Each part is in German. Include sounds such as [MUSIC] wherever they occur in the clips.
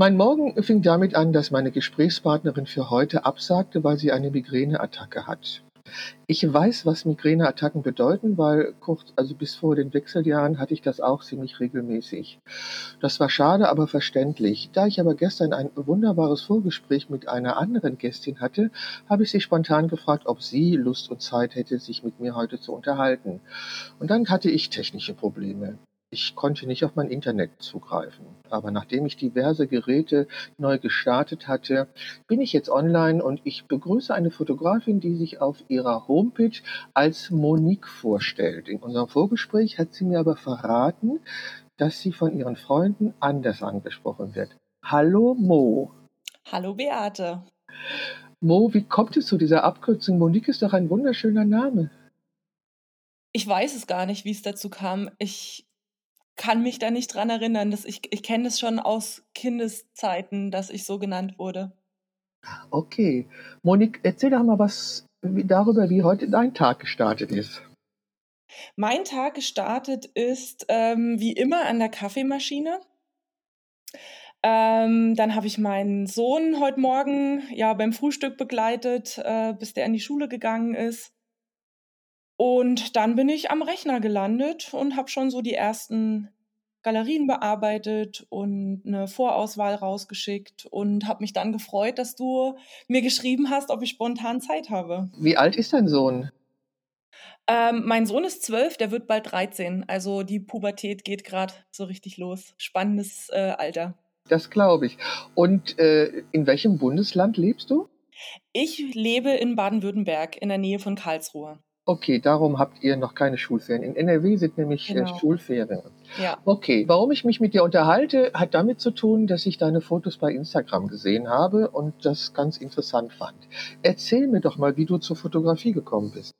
Mein Morgen fing damit an, dass meine Gesprächspartnerin für heute absagte, weil sie eine Migräneattacke hat. Ich weiß, was Migräneattacken bedeuten, weil kurz, also bis vor den Wechseljahren hatte ich das auch ziemlich regelmäßig. Das war schade, aber verständlich. Da ich aber gestern ein wunderbares Vorgespräch mit einer anderen Gästin hatte, habe ich sie spontan gefragt, ob sie Lust und Zeit hätte, sich mit mir heute zu unterhalten. Und dann hatte ich technische Probleme. Ich konnte nicht auf mein Internet zugreifen. Aber nachdem ich diverse Geräte neu gestartet hatte, bin ich jetzt online und ich begrüße eine Fotografin, die sich auf ihrer Homepage als Monique vorstellt. In unserem Vorgespräch hat sie mir aber verraten, dass sie von ihren Freunden anders angesprochen wird. Hallo Mo. Hallo Beate. Mo, wie kommt es zu dieser Abkürzung? Monique ist doch ein wunderschöner Name. Ich weiß es gar nicht, wie es dazu kam. Ich kann mich da nicht dran erinnern. Dass ich ich kenne es schon aus Kindeszeiten, dass ich so genannt wurde. Okay. Monique, erzähl doch mal was darüber, wie heute dein Tag gestartet ist. Mein Tag gestartet ist ähm, wie immer an der Kaffeemaschine. Ähm, dann habe ich meinen Sohn heute Morgen ja beim Frühstück begleitet, äh, bis der in die Schule gegangen ist. Und dann bin ich am Rechner gelandet und habe schon so die ersten Galerien bearbeitet und eine Vorauswahl rausgeschickt und habe mich dann gefreut, dass du mir geschrieben hast, ob ich spontan Zeit habe. Wie alt ist dein Sohn? Ähm, mein Sohn ist zwölf, der wird bald 13. Also die Pubertät geht gerade so richtig los. Spannendes äh, Alter. Das glaube ich. Und äh, in welchem Bundesland lebst du? Ich lebe in Baden-Württemberg in der Nähe von Karlsruhe. Okay, darum habt ihr noch keine Schulferien. In NRW sind nämlich äh, genau. äh, Schulferien. Ja. Okay, warum ich mich mit dir unterhalte, hat damit zu tun, dass ich deine Fotos bei Instagram gesehen habe und das ganz interessant fand. Erzähl mir doch mal, wie du zur Fotografie gekommen bist.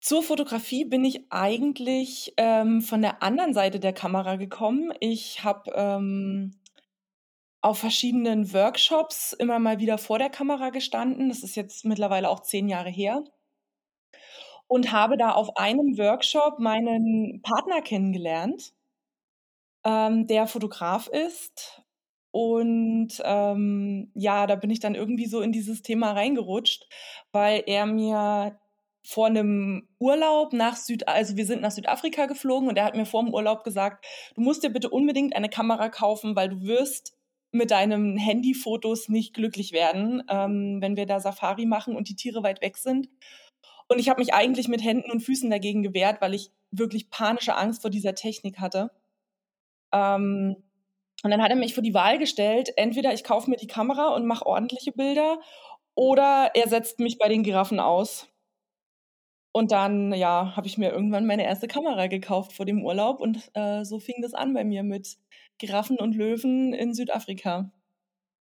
Zur Fotografie bin ich eigentlich ähm, von der anderen Seite der Kamera gekommen. Ich habe ähm, auf verschiedenen Workshops immer mal wieder vor der Kamera gestanden. Das ist jetzt mittlerweile auch zehn Jahre her und habe da auf einem Workshop meinen Partner kennengelernt, ähm, der Fotograf ist. Und ähm, ja, da bin ich dann irgendwie so in dieses Thema reingerutscht, weil er mir vor einem Urlaub nach Süd, also wir sind nach Südafrika geflogen und er hat mir vor dem Urlaub gesagt, du musst dir bitte unbedingt eine Kamera kaufen, weil du wirst mit deinen Handyfotos nicht glücklich werden, ähm, wenn wir da Safari machen und die Tiere weit weg sind. Und ich habe mich eigentlich mit Händen und Füßen dagegen gewehrt, weil ich wirklich panische Angst vor dieser Technik hatte. Ähm, und dann hat er mich vor die Wahl gestellt, entweder ich kaufe mir die Kamera und mache ordentliche Bilder oder er setzt mich bei den Giraffen aus. Und dann, ja, habe ich mir irgendwann meine erste Kamera gekauft vor dem Urlaub und äh, so fing das an bei mir mit Giraffen und Löwen in Südafrika.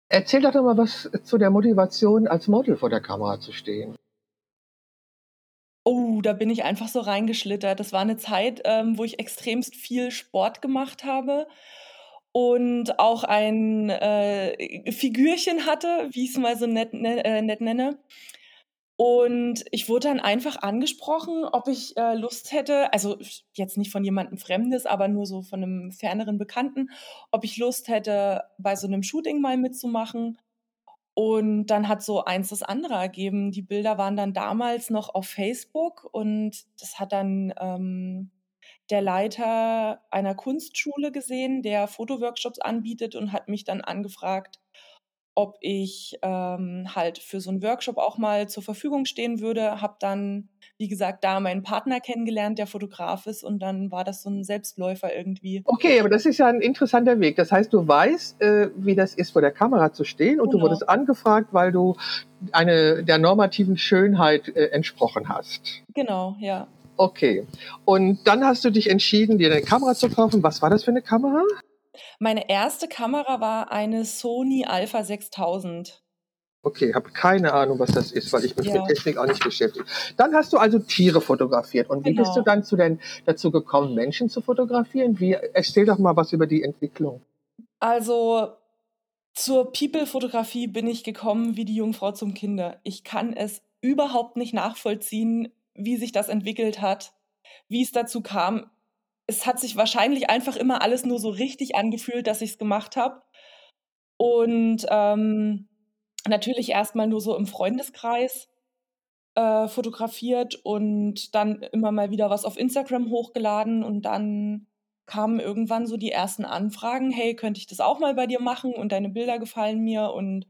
Erzähl doch mal was zu der Motivation, als Model vor der Kamera zu stehen. Oh, da bin ich einfach so reingeschlittert. Das war eine Zeit, ähm, wo ich extremst viel Sport gemacht habe und auch ein äh, Figürchen hatte, wie ich es mal so nett, ne, äh, nett nenne. Und ich wurde dann einfach angesprochen, ob ich äh, Lust hätte, also jetzt nicht von jemandem Fremdes, aber nur so von einem ferneren Bekannten, ob ich Lust hätte, bei so einem Shooting mal mitzumachen. Und dann hat so eins das andere ergeben. Die Bilder waren dann damals noch auf Facebook und das hat dann ähm, der Leiter einer Kunstschule gesehen, der Fotoworkshops anbietet und hat mich dann angefragt, ob ich ähm, halt für so einen Workshop auch mal zur Verfügung stehen würde. Habe dann, wie gesagt, da meinen Partner kennengelernt, der Fotograf ist, und dann war das so ein Selbstläufer irgendwie. Okay, aber das ist ja ein interessanter Weg. Das heißt, du weißt, äh, wie das ist, vor der Kamera zu stehen, und genau. du wurdest angefragt, weil du eine der normativen Schönheit äh, entsprochen hast. Genau, ja. Okay. Und dann hast du dich entschieden, dir eine Kamera zu kaufen. Was war das für eine Kamera? Meine erste Kamera war eine Sony Alpha 6000. Okay, habe keine Ahnung, was das ist, weil ich mich ja. mit Technik auch nicht beschäftige. Dann hast du also Tiere fotografiert. Und wie genau. bist du dann zu den, dazu gekommen, Menschen zu fotografieren? Wie, erzähl doch mal was über die Entwicklung. Also zur People-Fotografie bin ich gekommen wie die Jungfrau zum Kinder. Ich kann es überhaupt nicht nachvollziehen, wie sich das entwickelt hat, wie es dazu kam es hat sich wahrscheinlich einfach immer alles nur so richtig angefühlt, dass ich es gemacht habe. und, ähm, natürlich erstmal nur so im Freundeskreis, äh, fotografiert und dann immer mal wieder was auf Instagram hochgeladen und dann kamen irgendwann so die ersten Anfragen: „Hey, könnte ich das auch mal bei dir machen und deine Bilder gefallen mir“ und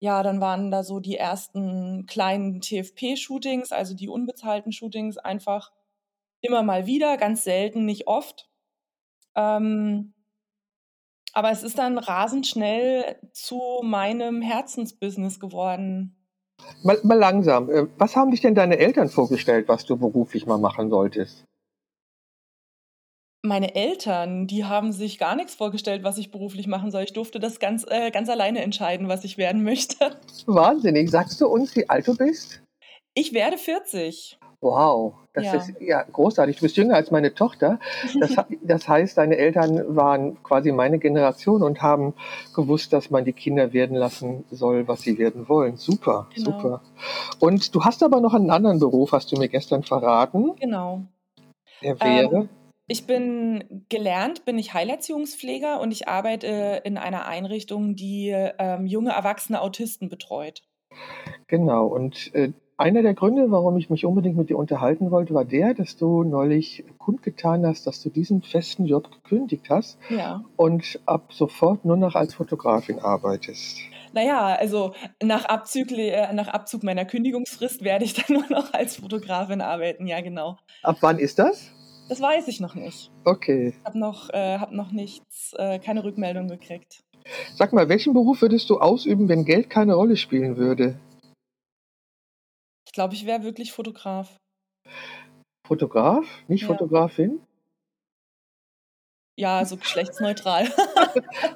ja, dann waren da so die ersten kleinen TFP-Shootings, also die unbezahlten Shootings einfach immer mal wieder, ganz selten, nicht oft. Ähm aber es ist dann rasend schnell zu meinem Herzensbusiness geworden. Mal mal langsam. Äh, was haben dich denn deine Eltern vorgestellt, was du beruflich mal machen solltest? Meine Eltern, die haben sich gar nix vorgestellt, was ich beruflich machen soll. Ich durfte das ganz äh, ganz alleine entscheiden, was ich werden [LAUGHS] möchte. Wahnsinnig. Sagst du uns, wie alt du bist? Ich werde 40. Wow, das Ja. ist ja großartig. Du bist jünger als meine Tochter. Das [LAUGHS] das heißt, deine Eltern waren quasi meine Generation und haben gewusst, dass man die Kinder werden lassen soll, was sie werden wollen. Super, Genau. super. Und du hast aber noch einen anderen Beruf, hast du mir gestern verraten. Genau. Der wäre? Ähm, ich bin gelernt bin ich Heilerziehungspfleger und ich arbeite in einer Einrichtung, die, ähm, junge erwachsene Autisten betreut. Genau. Und, äh, einer der Gründe, warum ich mich unbedingt mit dir unterhalten wollte, war der, dass du neulich kundgetan hast, dass du diesen festen Job gekündigt hast Ja. und ab sofort nur noch als Fotografin arbeitest. Na ja, also nach Abzügli äh, nach Abzug meiner Kündigungsfrist werde ich dann [LAUGHS] nur noch als Fotografin arbeiten. Ja, genau. Ab wann ist das? Das weiß ich noch nicht. Okay. Habe noch äh, habe noch nichts äh, keine Rückmeldung gekriegt. Sag mal, welchen Beruf würdest du ausüben, wenn Geld keine Rolle spielen würde? Ich glaube, ich wäre wirklich Fotograf. Fotograf, nicht Ja. Fotografin? Ja, so geschlechtsneutral. [LAUGHS]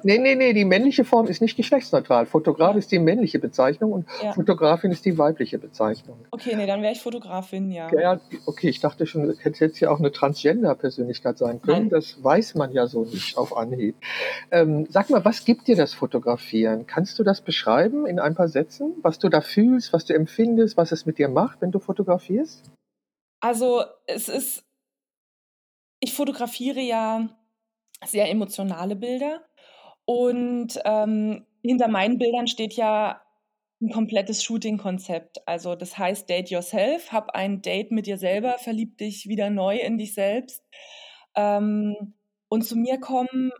Ne, ne, ne, die männliche Form ist nicht geschlechtsneutral. Fotograf ist die männliche Bezeichnung und Ja. Fotografin ist die weibliche Bezeichnung. Okay, ne, dann wäre ich Fotografin, ja. Ja, okay, ich dachte schon, es hätte jetzt ja auch 'ne Transgender-Persönlichkeit sein können. Nein. Das weiß man ja so nicht auf Anhieb. Ähm, sag mal, was gibt dir das Fotografieren? Kannst du das beschreiben in ein paar Sätzen, was du da fühlst, was du empfindest, was es mit dir macht, wenn du fotografierst? Also, es ist ich fotografiere ja sehr emotionale Bilder und, ähm, hinter meinen Bildern steht ja 'n komplettes Shooting-Konzept. Also, das heißt Date Yourself, hab ein Date mit dir selber, verlieb dich wieder neu in dich selbst. Ähm, und zu mir kommen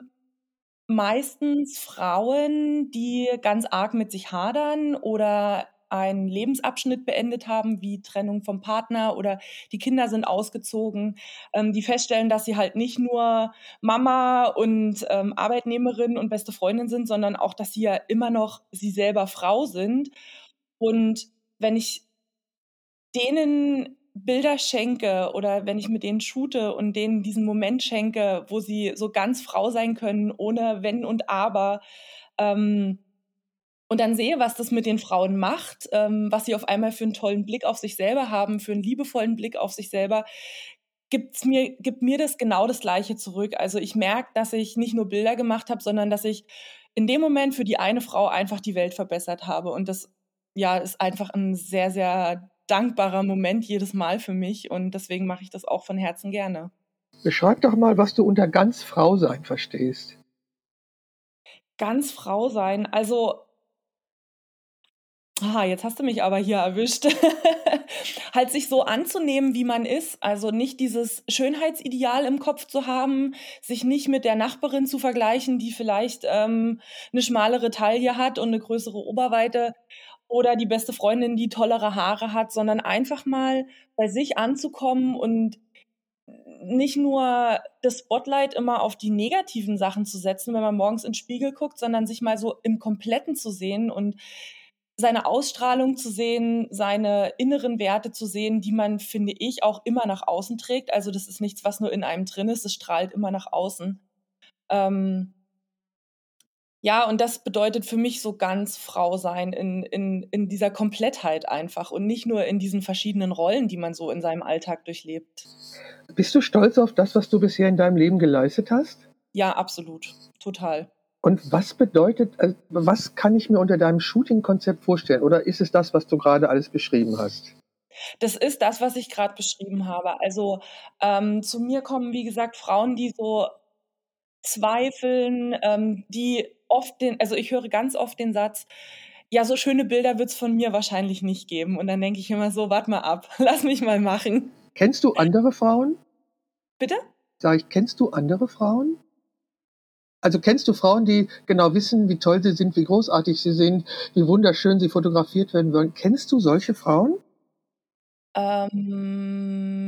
meistens Frauen, die ganz arg mit sich hadern oder einen Lebensabschnitt beendet haben, wie Trennung vom Partner oder die Kinder sind ausgezogen, ähm, die feststellen, dass sie halt nicht nur Mama und, ähm, Arbeitnehmerin und beste Freundin sind, sondern auch, dass sie ja immer noch sie selber Frau sind. Und wenn ich denen Bilder schenke oder wenn ich mit denen shoote und denen diesen Moment schenke, wo sie so ganz Frau sein können, ohne Wenn und Aber, ähm, und dann sehe, was das mit den Frauen macht, ähm, was sie auf einmal für 'n tollen Blick auf sich selber haben, für 'n liebevollen Blick auf sich selber, gibt's mir gibt mir das genau das Gleiche zurück. Also, ich merke, dass ich nicht nur Bilder gemacht habe, sondern dass ich in dem Moment für die eine Frau einfach die Welt verbessert habe. Und das, ja, ist einfach 'n sehr, sehr dankbarer Moment jedes Mal für mich und deswegen mache ich das auch von Herzen gerne. Beschreib doch mal, was du unter ganz Frau sein verstehst. Ganz Frau sein, also Ah, jetzt hast du mich aber hier erwischt. [LAUGHS] Halt sich so anzunehmen, wie man ist, also nicht dieses Schönheitsideal im Kopf zu haben, sich nicht mit der Nachbarin zu vergleichen, die vielleicht, ähm, 'ne schmalere Taille hat und 'ne größere Oberweite oder die beste Freundin, die tollere Haare hat, sondern einfach mal bei sich anzukommen und nicht nur das Spotlight immer auf die negativen Sachen zu setzen, wenn man morgens in 'n Spiegel guckt, sondern sich mal so im Kompletten zu sehen und seine Ausstrahlung zu sehen, seine inneren Werte zu sehen, die man, finde ich, auch immer nach außen trägt. Also, das ist nichts, was nur in einem drin ist, es strahlt immer nach außen. Ähm ja, und das bedeutet für mich so ganz Frau sein in in in dieser Komplettheit einfach und nicht nur in diesen verschiedenen Rollen, die man so in seinem Alltag durchlebt. Bist du stolz auf das, was du bisher in deinem Leben geleistet hast? Ja, absolut, total. Und was bedeutet also, was kann ich mir unter deinem Shooting-Konzept vorstellen? Oder ist es das, was du grade alles beschrieben hast? Das ist das, was ich grad beschrieben habe. Also, ähm, zu mir kommen, wie gesagt, Frauen, die so zweifeln, ähm, die oft den, also ich höre ganz oft den Satz, ja, so schöne Bilder wird es von mir wahrscheinlich nicht geben. Und dann denke ich immer so, warte mal ab, [LAUGHS] lass mich mal machen. Kennst du andere Frauen? Bitte? Sag ich, kennst du andere Frauen? Also kennst du Frauen, die genau wissen, wie toll sie sind, wie großartig sie sind, wie wunderschön sie fotografiert werden wollen? Kennst du solche Frauen? Ähm,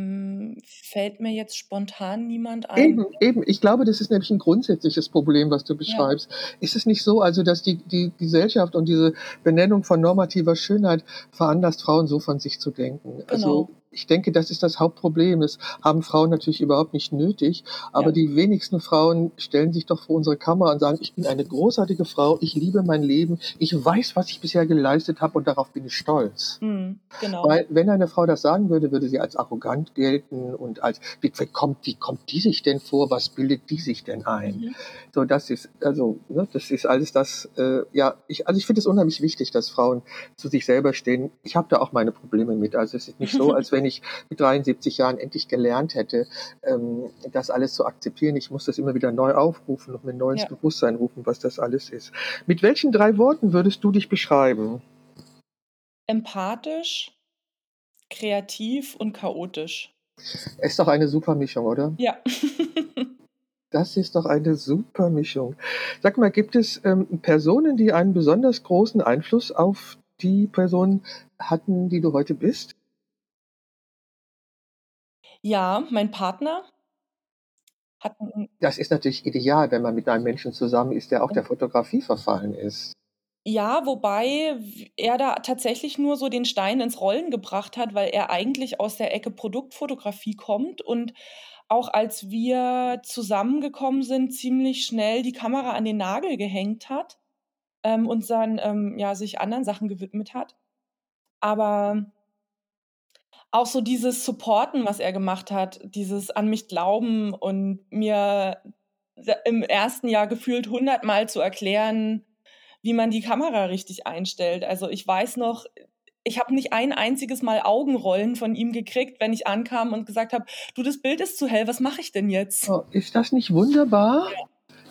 fällt mir jetzt spontan niemand ein. Eben, eben. Ich glaube, das ist nämlich ein grundsätzliches Problem, was du beschreibst. Ja. Ist es nicht so, also, dass die, die Gesellschaft und diese Benennung von normativer Schönheit veranlasst, Frauen so von sich zu denken? Also genau. Also, ich denke, das ist das Hauptproblem. Das haben Frauen natürlich überhaupt nicht nötig. Aber ja. die wenigsten Frauen stellen sich doch vor unsere Kamera und sagen, ich bin eine großartige Frau, ich liebe mein Leben, ich weiß, was ich bisher geleistet habe und darauf bin ich stolz. Mhm, genau. Weil wenn eine Frau das sagen würde, würde sie als arrogant gelten und als, wie kommt, wie kommt die sich denn vor, was bildet die sich denn ein? Mhm. So, das ist, also, ne, das ist alles das, äh, ja, ich, also ich finde es unheimlich wichtig, dass Frauen zu sich selber stehen. Ich habe da auch meine Probleme mit. Also es ist nicht so, [LAUGHS] als wenn wenn ich mit 73 Jahren endlich gelernt hätte, ähm, das alles zu akzeptieren. Ich muss das immer wieder neu aufrufen und mir neu ins ja. Bewusstsein rufen, was das alles ist. Mit welchen drei Worten würdest du dich beschreiben? Empathisch, kreativ und chaotisch. Ist doch eine super Mischung, oder? Ja. [LAUGHS] Das ist doch eine super Mischung. Sag mal, gibt es ähm, Personen, die einen besonders großen Einfluss auf die Person hatten, die du heute bist? Ja, mein Partner hat Das ist natürlich ideal, wenn man mit einem Menschen zusammen ist, der auch der Fotografie verfallen ist. Ja, wobei er da tatsächlich nur so den Stein ins Rollen gebracht hat, weil er eigentlich aus der Ecke Produktfotografie kommt und auch als wir zusammengekommen sind, ziemlich schnell die Kamera an den Nagel gehängt hat, ähm, und dann, ähm, ja, sich anderen Sachen gewidmet hat. Aber auch so dieses Supporten, was er gemacht hat, dieses an mich glauben und mir im ersten Jahr gefühlt hundertmal zu erklären, wie man die Kamera richtig einstellt. Also ich weiß noch, ich habe nicht ein einziges Mal Augenrollen von ihm gekriegt, wenn ich ankam und gesagt habe, du, das Bild ist zu hell, was mache ich denn jetzt? Oh, ist das nicht wunderbar? Ja.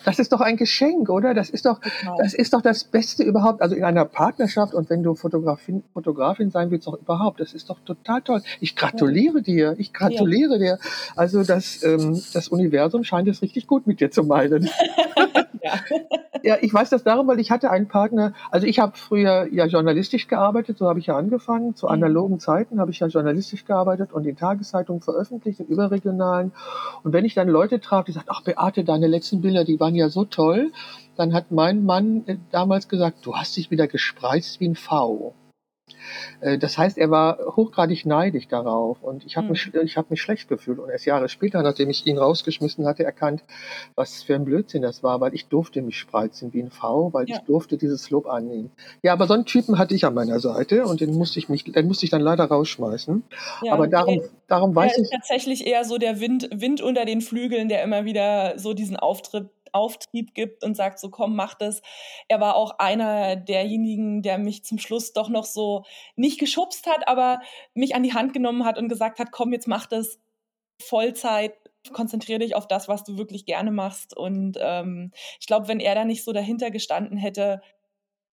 Das ist doch ein Geschenk, oder? Das ist doch, das ist doch das Beste überhaupt. Also in einer Partnerschaft und wenn du Fotografin, Fotografin sein willst, auch überhaupt. Das ist doch total toll. Ich gratuliere dir. Ich gratuliere ja. dir. Also das, ähm, das Universum scheint es richtig gut mit dir zu meinen. [LAUGHS] ja. ja, ich weiß das darum, weil ich hatte einen Partner, also ich habe früher ja journalistisch gearbeitet, so habe ich ja angefangen. Zu mhm. analogen Zeiten habe ich ja journalistisch gearbeitet und in Tageszeitungen veröffentlicht, in überregionalen. Und wenn ich dann Leute traf, die sagten, ach Beate, deine letzten Bilder, die waren ja so toll, dann hat mein Mann äh, damals gesagt, du hast dich wieder gespreizt wie ein V. Äh, das heißt, er war hochgradig neidisch darauf und ich habe mhm. mich, ich hab mich schlecht gefühlt. Und erst Jahre später, nachdem ich ihn rausgeschmissen hatte, erkannt, was für ein Blödsinn das war, weil ich durfte mich spreizen wie ein V, weil ja. ich durfte dieses Lob annehmen. Ja, aber so einen Typen hatte ich an meiner Seite und den musste ich mich, den musste ich dann leider rausschmeißen. Ja, aber darum, darum weiß der ich. Ist tatsächlich eher so der Wind, Wind unter den Flügeln, der immer wieder so diesen Auftritt Auftrieb gibt und sagt so, komm, mach das. Er war auch einer derjenigen, der mich zum Schluss doch noch so nicht geschubst hat, aber mich an die Hand genommen hat und gesagt hat, komm, jetzt mach das Vollzeit, konzentriere dich auf das, was du wirklich gerne machst. Und ähm, ich glaube, wenn er da nicht so dahinter gestanden hätte,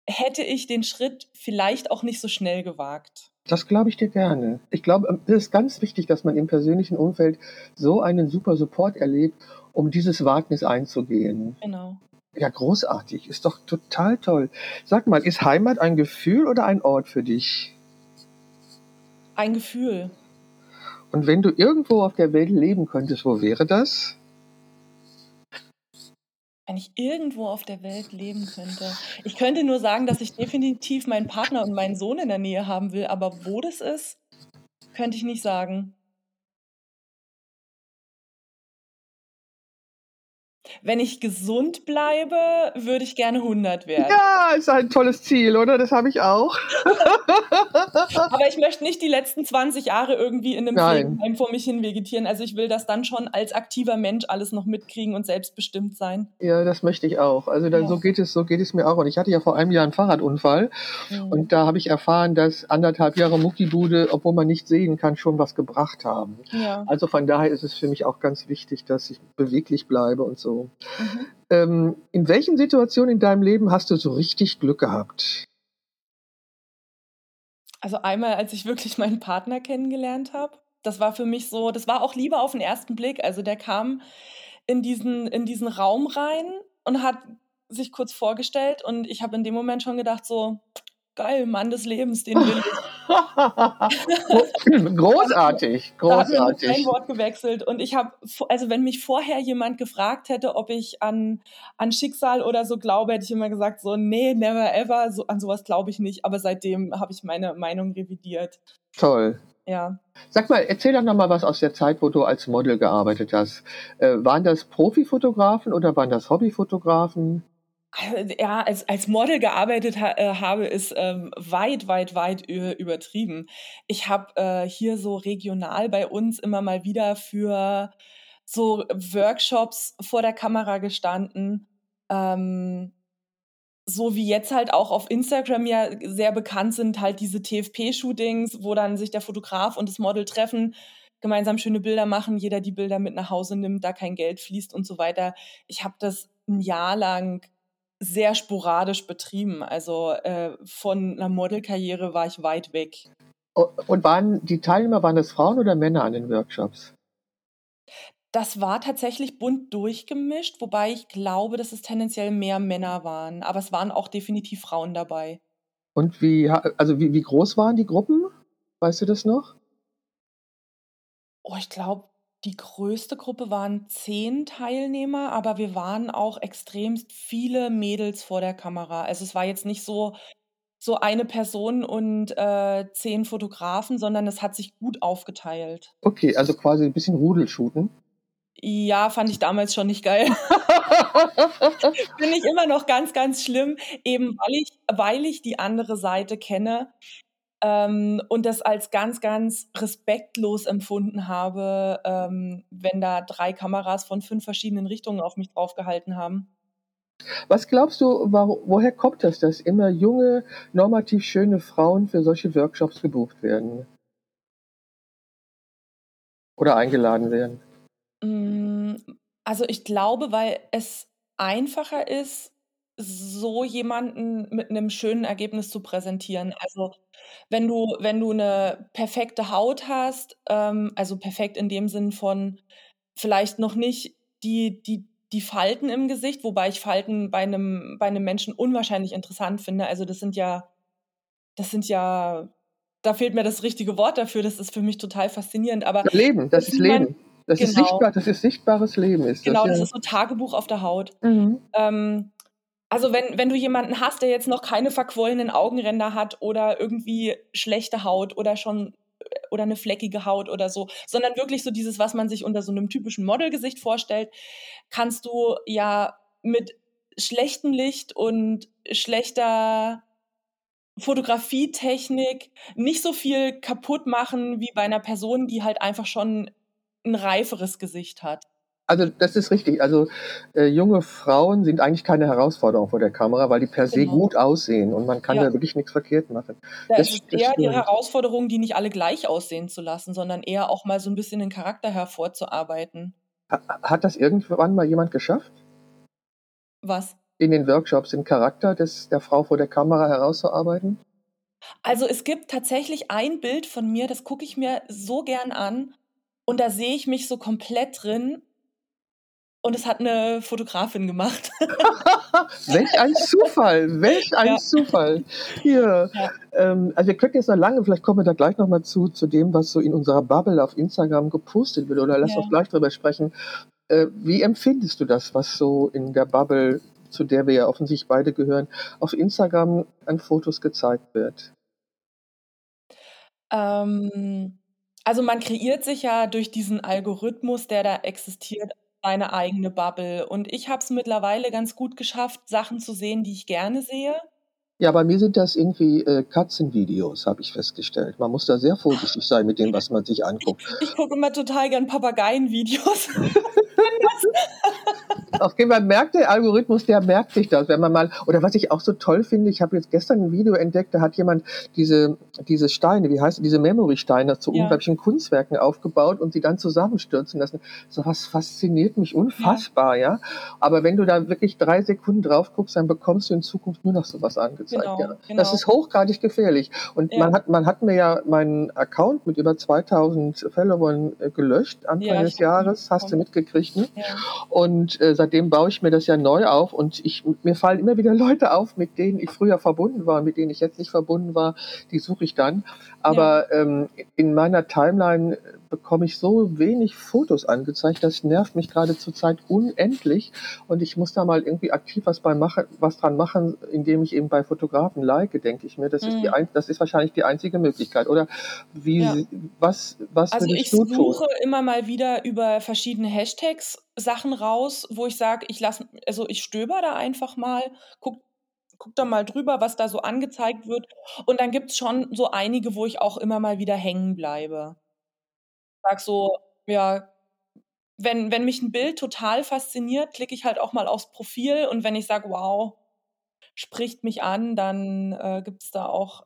hätte ich den Schritt vielleicht auch nicht so schnell gewagt. Das glaube ich dir gerne. Ich glaube, es ist ganz wichtig, dass man im persönlichen Umfeld so einen super Support erlebt um dieses Wagnis einzugehen. Genau. Ja, großartig. Ist doch total toll. Sag mal, ist Heimat ein Gefühl oder ein Ort für dich? Ein Gefühl. Und wenn du irgendwo auf der Welt leben könntest, wo wäre das? Wenn ich irgendwo auf der Welt leben könnte. Ich könnte nur sagen, dass ich definitiv meinen Partner und meinen Sohn in der Nähe haben will, aber wo das ist, könnte ich nicht sagen. Wenn ich gesund bleibe, würde ich gerne 100 werden. Ja, ist ein tolles Ziel, oder? Das habe ich auch. [LAUGHS] Aber ich möchte nicht die letzten 20 Jahre irgendwie in einem Pflegeheim vor mich hin vegetieren. Also ich will das dann schon als aktiver Mensch alles noch mitkriegen und selbstbestimmt sein. Ja, das möchte ich auch. Also da, ja. so geht es, so geht es mir auch. Und ich hatte ja vor einem Jahr einen Fahrradunfall mhm. und da habe ich erfahren, dass anderthalb Jahre Muckibude, obwohl man nicht sehen kann, schon was gebracht haben. Ja. Also von daher ist es für mich auch ganz wichtig, dass ich beweglich bleibe und so. Mhm. Ähm, in welchen Situationen in deinem Leben hast du so richtig Glück gehabt? Also einmal, als ich wirklich [LAUGHS] meinen Partner kennengelernt habe. Das war für mich so das war auch Liebe auf den ersten Blick. Also, der kam in diesen in diesen Raum rein und hat sich kurz vorgestellt und ich habe in dem Moment schon gedacht so: „Geil, Mann des Lebens, den will ich.“ [LAUGHS] Großartig, Da hatten wir nur kein großartig. Wort gewechselt und ich habe also, wenn mich vorher jemand gefragt hätte, ob ich an an Schicksal oder so glaube, hätte ich immer gesagt so: „Ne, never ever, so an sowas glaube ich nicht.“ Aber seitdem habe ich meine Meinung revidiert. Toll. Ja. Sag mal, erzähl doch noch mal was aus der Zeit, wo du als Model gearbeitet hast. Äh, waren das Profifotografen oder waren das Hobbyfotografen? Äh, ja, als als Model gearbeitet ha äh, habe, ist, ähm, weit, weit, weit übertrieben. Ich habe, äh, hier so regional bei uns immer mal wieder für so Workshops vor der Kamera gestanden. Ähm, so wie jetzt halt auch auf Instagram ja sehr bekannt sind halt diese TFP-Shootings, wo dann sich der Fotograf und das Model treffen, gemeinsam schöne Bilder machen, jeder die Bilder mit nach Hause nimmt, da kein Geld fließt und so weiter. Ich habe das 'n Jahr lang sehr sporadisch betrieben. Also, äh, von 'ner Modelkarriere war ich weit weg. Und waren die Teilnehmer waren das Frauen oder Männer an den Workshops? Das war tatsächlich bunt durchgemischt, wobei ich glaube, dass es tendenziell mehr Männer waren, aber es waren auch definitiv Frauen dabei. Und wie also, wie wie groß waren die Gruppen? Weißt du das noch? Oh, ich glaube, die größte Gruppe waren 10 Teilnehmer, aber wir waren auch extremst viele Mädels vor der Kamera. Also, es war jetzt nicht so so eine Person und, äh, 10 Fotografen, sondern es hat sich gut aufgeteilt. Okay, also quasi 'n bisschen Rudelshooten? Ja, fand ich damals schon nicht geil. [LAUGHS] Finde ich immer noch ganz, ganz schlimm, eben weil ich weil ich die andere Seite kenne, ähm, und das als ganz, ganz respektlos empfunden habe, ähm, wenn da 3 Kameras von 5 verschiedenen Richtungen auf mich draufgehalten haben. Was glaubst du, waru woher kommt das, dass immer junge, normativ schöne Frauen für solche Workshops gebucht werden? Oder eingeladen werden? Hm, also, ich glaube, weil es einfacher ist, so jemanden mit 'nem schönen Ergebnis zu präsentieren. Also, wenn du wenn du 'ne perfekte Haut hast, ähm, also, perfekt in dem Sinn von vielleicht noch nicht die die die Falten im Gesicht, wobei ich Falten bei 'nem bei 'nem Menschen unwahrscheinlich interessant finde. Also, das sind ja das sind ja da fehlt mir das richtige Wort dafür, das ist für mich total faszinierend, aber Leben, das ist Leben. Das ist genau. sichtbar das ist sichtbares Leben ist das, Genau, das ja. ist so Tagebuch auf der Haut. Mhm. Ähm, also, wenn wenn du jemanden hast, der jetzt noch keine verquollenen Augenränder hat oder irgendwie schlechte Haut oder schon äh, oder 'ne fleckige Haut oder so, sondern wirklich so dieses, was man sich unter so 'nem typischen Modelgesicht vorstellt, kannst du ja mit schlechtem Licht und schlechter Fotografietechnik nicht so viel kaputt machen wie bei 'ner Person, die halt einfach schon 'n reiferes Gesicht hat. Also, das ist richtig. Also, äh, junge Frauen sind eigentlich keine Herausforderung vor der Kamera, weil die per se Genau. gut aussehen und man kann Ja. da wirklich nix verkehrt machen. Da Das ist es eher die. Herausforderung, die nicht alle gleich aussehen zu lassen, sondern eher auch mal so 'n bisschen den Charakter hervorzuarbeiten. Ha hat das irgendwann mal jemand geschafft? Was? In den Workshops den Charakter des der Frau vor der Kamera herauszuarbeiten? Also, es gibt tatsächlich ein Bild von mir, das gucke ich mir so gern an und da sehe ich mich so komplett drin und es hat 'ne Fotografin gemacht. [LAUGHS] Welch ein Zufall, welch ein Ja. Zufall. Ja, Ja. ähm, also, wir könnten jetzt noch lange vielleicht kommen wir da gleich noch mal zu zu dem, was so in unserer Bubble auf Instagram gepostet wird oder lass Ja. uns gleich drüber sprechen. Äh, wie empfindest du das, was so in der Bubble, zu der wir ja offensichtlich beide gehören, auf Instagram an Fotos gezeigt wird? Ähm, also, man kreiert sich ja durch diesen Algorithmus, der da existiert, seine eigene Bubble und ich habe es mittlerweile ganz gut geschafft, Sachen zu sehen, die ich gerne sehe. Ja, bei mir sind das irgendwie, äh, Katzenvideos, habe ich festgestellt. Man muss da sehr vorsichtig sein mit dem, was man sich Ich anguckt. ich gucke immer total gern Papageienvideos. [LAUGHS] [LAUGHS] Das Okay, man merkt, der Algorithmus, der merkt sich das, wenn man mal, oder was ich auch so toll finde, ich habe jetzt gestern ein Video entdeckt, da hat jemand diese, diese Steine, wie heißt diese Memory-Steine zu Ja. unglaublichen Kunstwerken aufgebaut und sie dann zusammenstürzen lassen. Sowas fasziniert mich unfassbar, ja. Aber wenn du da wirklich drei Sekunden drauf guckst, dann bekommst du in Zukunft nur noch sowas angezeigt. Genau, ja. genau. Das ist hochgradig gefährlich. Und Ja. man hat, man hat mir ja meinen Account mit über 2000 Followern äh, gelöscht Anfang Ja, des Jahres, hast du mitgekriegt, ne? Ja. Und äh, seitdem baue ich mir das ja neu auf und ich, mir fallen immer wieder [LAUGHS] Leute auf, mit denen ich früher verbunden war, mit denen ich jetzt nicht verbunden war, die suche ich dann. Aber ähm, in meiner Timeline bekomme ich so wenig Fotos angezeigt, das nervt mich gerade zurzeit unendlich und ich muss da mal irgendwie aktiv was bei machen, was dran machen, indem ich eben bei Fotografen like, denke ich mir. Das ist die Mhm. ein, das ist wahrscheinlich die einzige Möglichkeit. Oder wie Ja. was was Also ich du tun? suche immer mal wieder über verschiedene Hashtags Sachen raus, wo ich sage, ich lasse, also ich stöber da einfach mal, guck, guck da mal drüber, was da so angezeigt wird. Und dann gibt's schon so einige, wo ich auch immer mal wieder hängen bleibe. Sag so, ja, wenn, wenn mich ein Bild total fasziniert, klicke ich halt auch mal aufs Profil und wenn ich sage, wow, spricht mich an, dann äh, gibt's da auch,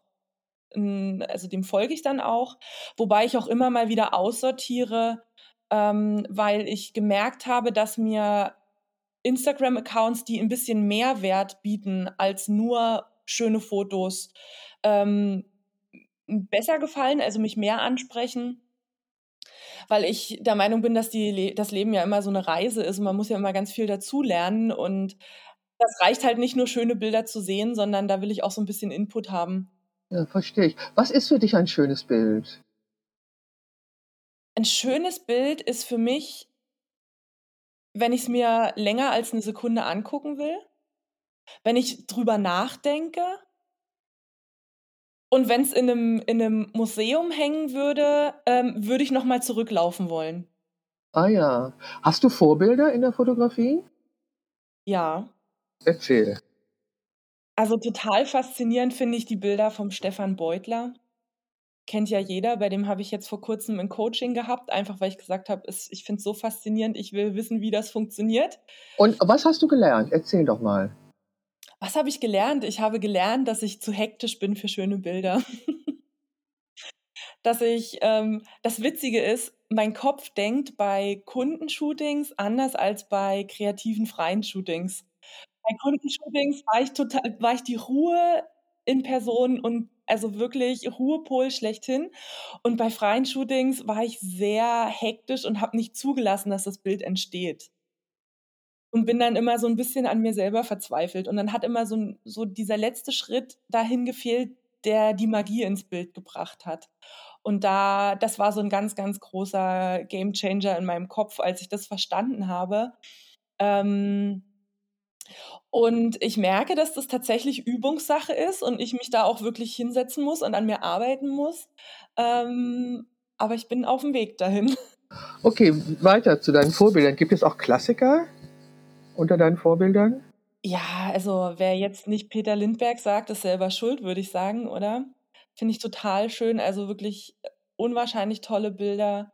n, also dem folge ich dann auch, wobei ich auch immer mal wieder aussortiere, ähm, weil ich gemerkt habe, dass mir Instagram-Accounts, die ein bisschen mehr Wert bieten als nur schöne Fotos, ähm, besser gefallen, also mich mehr ansprechen weil ich der Meinung bin, dass die das Leben ja immer so eine Reise ist und man muss ja immer ganz viel dazulernen und das reicht halt nicht nur schöne Bilder zu sehen, sondern da will ich auch so ein bisschen Input haben. Ja, verstehe ich. Was ist für dich ein schönes Bild? Ein schönes Bild ist für mich, wenn ich's mir länger als eine Sekunde angucken will, wenn ich drüber nachdenke und wenn's in 'nem in 'nem Museum hängen würde, ähm, würde ich noch mal zurücklaufen wollen. Ah ja. Hast du Vorbilder in der Fotografie? Ja. Erzähl. Also, total faszinierend finde ich die Bilder vom Stefan Beutler. Kennt ja jeder, bei dem habe ich jetzt vor Kurzem 'n Coaching gehabt, einfach weil ich gesagt habe, es ich finde es so faszinierend, ich will wissen, wie das funktioniert. Und was hast du gelernt? Erzähl doch mal. Was habe ich gelernt? Ich habe gelernt, dass ich zu hektisch bin für schöne Bilder. [LAUGHS] Dass ich ähm, das Witzige ist, mein Kopf denkt bei Kundenshootings anders als bei kreativen freien Shootings. Bei Kundenshootings war ich total war ich die Ruhe in Person und also wirklich Ruhepol schlechthin. Und bei freien Shootings war ich sehr hektisch und habe nicht zugelassen, dass das Bild entsteht. Und bin dann immer so 'n bisschen an mir selber verzweifelt. Und dann hat immer so so dieser letzte Schritt dahin gefehlt, der die Magie ins Bild gebracht hat. Und da das war so 'n ganz, ganz großer Gamechanger in meinem Kopf, als ich das verstanden habe. Ähm und ich merke, dass das tatsächlich Übungssache ist und ich mich da auch wirklich hinsetzen muss und an mir arbeiten muss. Ähm, aber ich bin auf'm Weg dahin. Okay, weiter zu deinen Vorbildern. Gibt es auch Klassiker unter deinen Vorbildern? Ja, also wer jetzt nicht Peter Lindbergh sagt, ist selber schuld, würde ich sagen, oder? Finde ich total schön, also wirklich unwahrscheinlich tolle Bilder.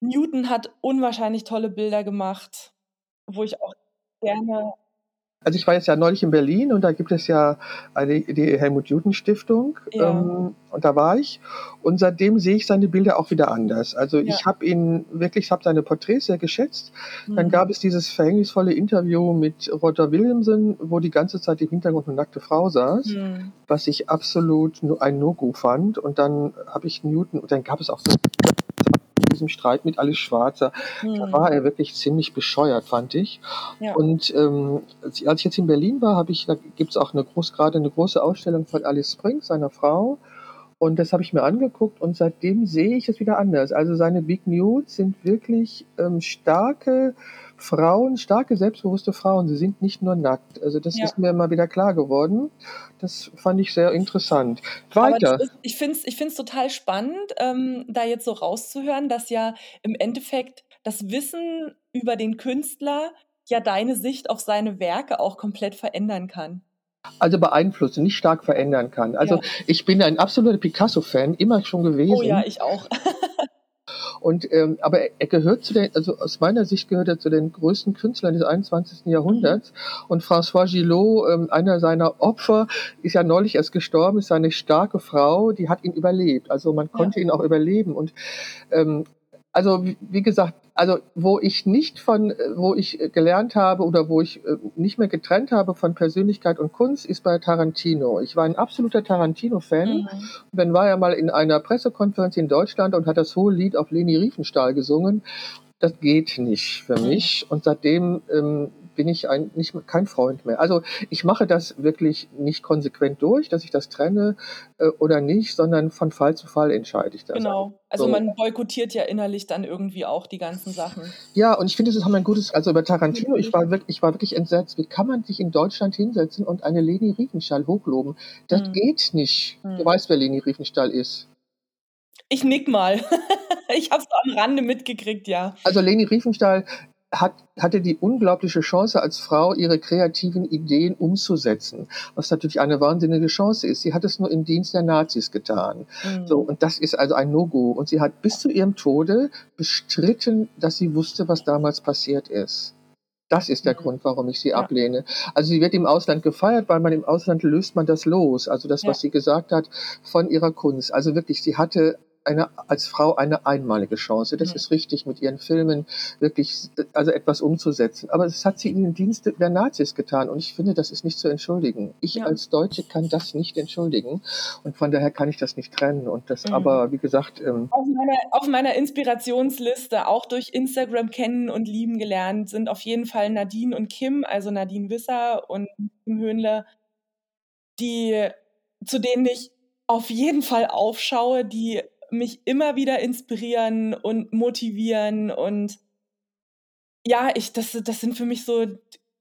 Newton hat unwahrscheinlich tolle Bilder gemacht, wo ich auch gerne Also, ich war jetzt ja neulich in Berlin und da gibt es ja eine die Helmut-Newton-Stiftung, Ja. ähm, und da war ich. Und seitdem sehe ich seine Bilder auch wieder anders. Also, Ja. ich habe ihn wirklich ich habe seine Porträts sehr geschätzt. Dann Mhm. gab es dieses verhängnisvolle Interview mit Roger Williamson, wo die ganze Zeit im Hintergrund 'ne nackte Frau saß, Mhm. was ich absolut ein No-Go fand. Und dann habe ich Newton und dann gab es auch so diesem Streit mit Alice Schwarzer. Da Mhm. war er wirklich ziemlich bescheuert, fand ich. Ja. Und, ähm, als als ich jetzt in Berlin war, habe ich da gibt's auch 'ne groß grade 'ne große Ausstellung von Alice Springs, seiner Frau. Und das habe ich mir angeguckt und seitdem sehe ich es wieder anders. Also, seine Big Nudes sind wirklich, ähm, starke Frauen, starke, selbstbewusste Frauen. Sie sind nicht nur nackt. Also, das Ja. ist mir mal wieder klar geworden. Das fand ich sehr interessant. Weiter. ist ich finde es ich finde es total spannend, ähm, da jetzt so rauszuhören, dass ja im Endeffekt das Wissen über den Künstler ja deine Sicht auf seine Werke auch komplett verändern kann. Also, beeinflussen, nicht stark verändern kann. Also, Ja. ich bin ein absoluter Picasso-Fan, immer schon gewesen. Oh ja, ich auch. [LAUGHS] Und ähm, aber er, gehört zu den, also aus meiner Sicht gehört er zu den größten Künstlern des 21. Jahrhunderts. Und François Gillot, ähm, einer seiner Opfer, ist ja neulich erst gestorben, ist eine starke Frau, die hat ihn überlebt. Also man konnte Ja. ihn auch überleben. Und ähm, also wie gesagt, also wo ich nicht von, äh, wo ich äh, gelernt habe oder wo ich äh, nicht mehr getrennt habe von Persönlichkeit und Kunst, ist bei Tarantino. Ich war ein absoluter Tarantino-Fan. Mhm. Dann war er mal in einer Pressekonferenz in Deutschland und hat das hohe Lied auf Leni Riefenstahl gesungen. Das geht nicht für Mhm. mich. Und seitdem ähm, bin ich ein, nicht, kein Freund mehr. Also ich mache das wirklich nicht konsequent durch, dass ich das trenne äh, oder nicht, sondern von Fall zu Fall entscheide ich das. Genau. Also So. man boykottiert ja innerlich dann irgendwie auch die ganzen Sachen. Ja, und ich finde, das haben wir ein gutes, also über Tarantino, ich war wirklich, ich war wirklich entsetzt. Wie kann man sich in Deutschland hinsetzen und eine Leni Riefenstahl hochloben? Das Mhm. geht nicht. Du Mhm. weißt, wer Leni Riefenstahl ist. Ich nick mal. [LAUGHS] ich habe es am Rande mitgekriegt, ja. Also Leni Riefenstahl hat, hatte die unglaubliche Chance als Frau, ihre kreativen Ideen umzusetzen, was natürlich eine wahnsinnige Chance ist. Sie hat es nur im Dienst der Nazis getan. Mhm. So, und das ist also ein No-Go. Und sie hat bis zu ihrem Tode bestritten, dass sie wusste, was damals passiert ist. Das ist der Mhm. Grund, warum ich sie Ja. ablehne. Also sie wird im Ausland gefeiert, weil man im Ausland löst man das los. Also das, was Ja. sie gesagt hat von ihrer Kunst. Also wirklich, sie hatte eine, als Frau eine einmalige Chance. Das Mhm. ist richtig, mit ihren Filmen wirklich, also etwas umzusetzen. Aber das hat sie in den Dienst der Nazis getan. Und ich finde, das ist nicht zu entschuldigen. Ich Ja. als Deutsche kann das nicht entschuldigen. Und von daher kann ich das nicht trennen. Und das Mhm. aber, wie gesagt, ähm, Auf meiner, auf meiner Inspirationsliste, auch durch Instagram kennen und lieben gelernt, sind auf jeden Fall Nadine und Kim, also Nadine Wisser und Kim Höhnle, die, zu denen ich auf jeden Fall aufschaue, die mich immer wieder inspirieren und motivieren und ja, ich, das, das sind für mich so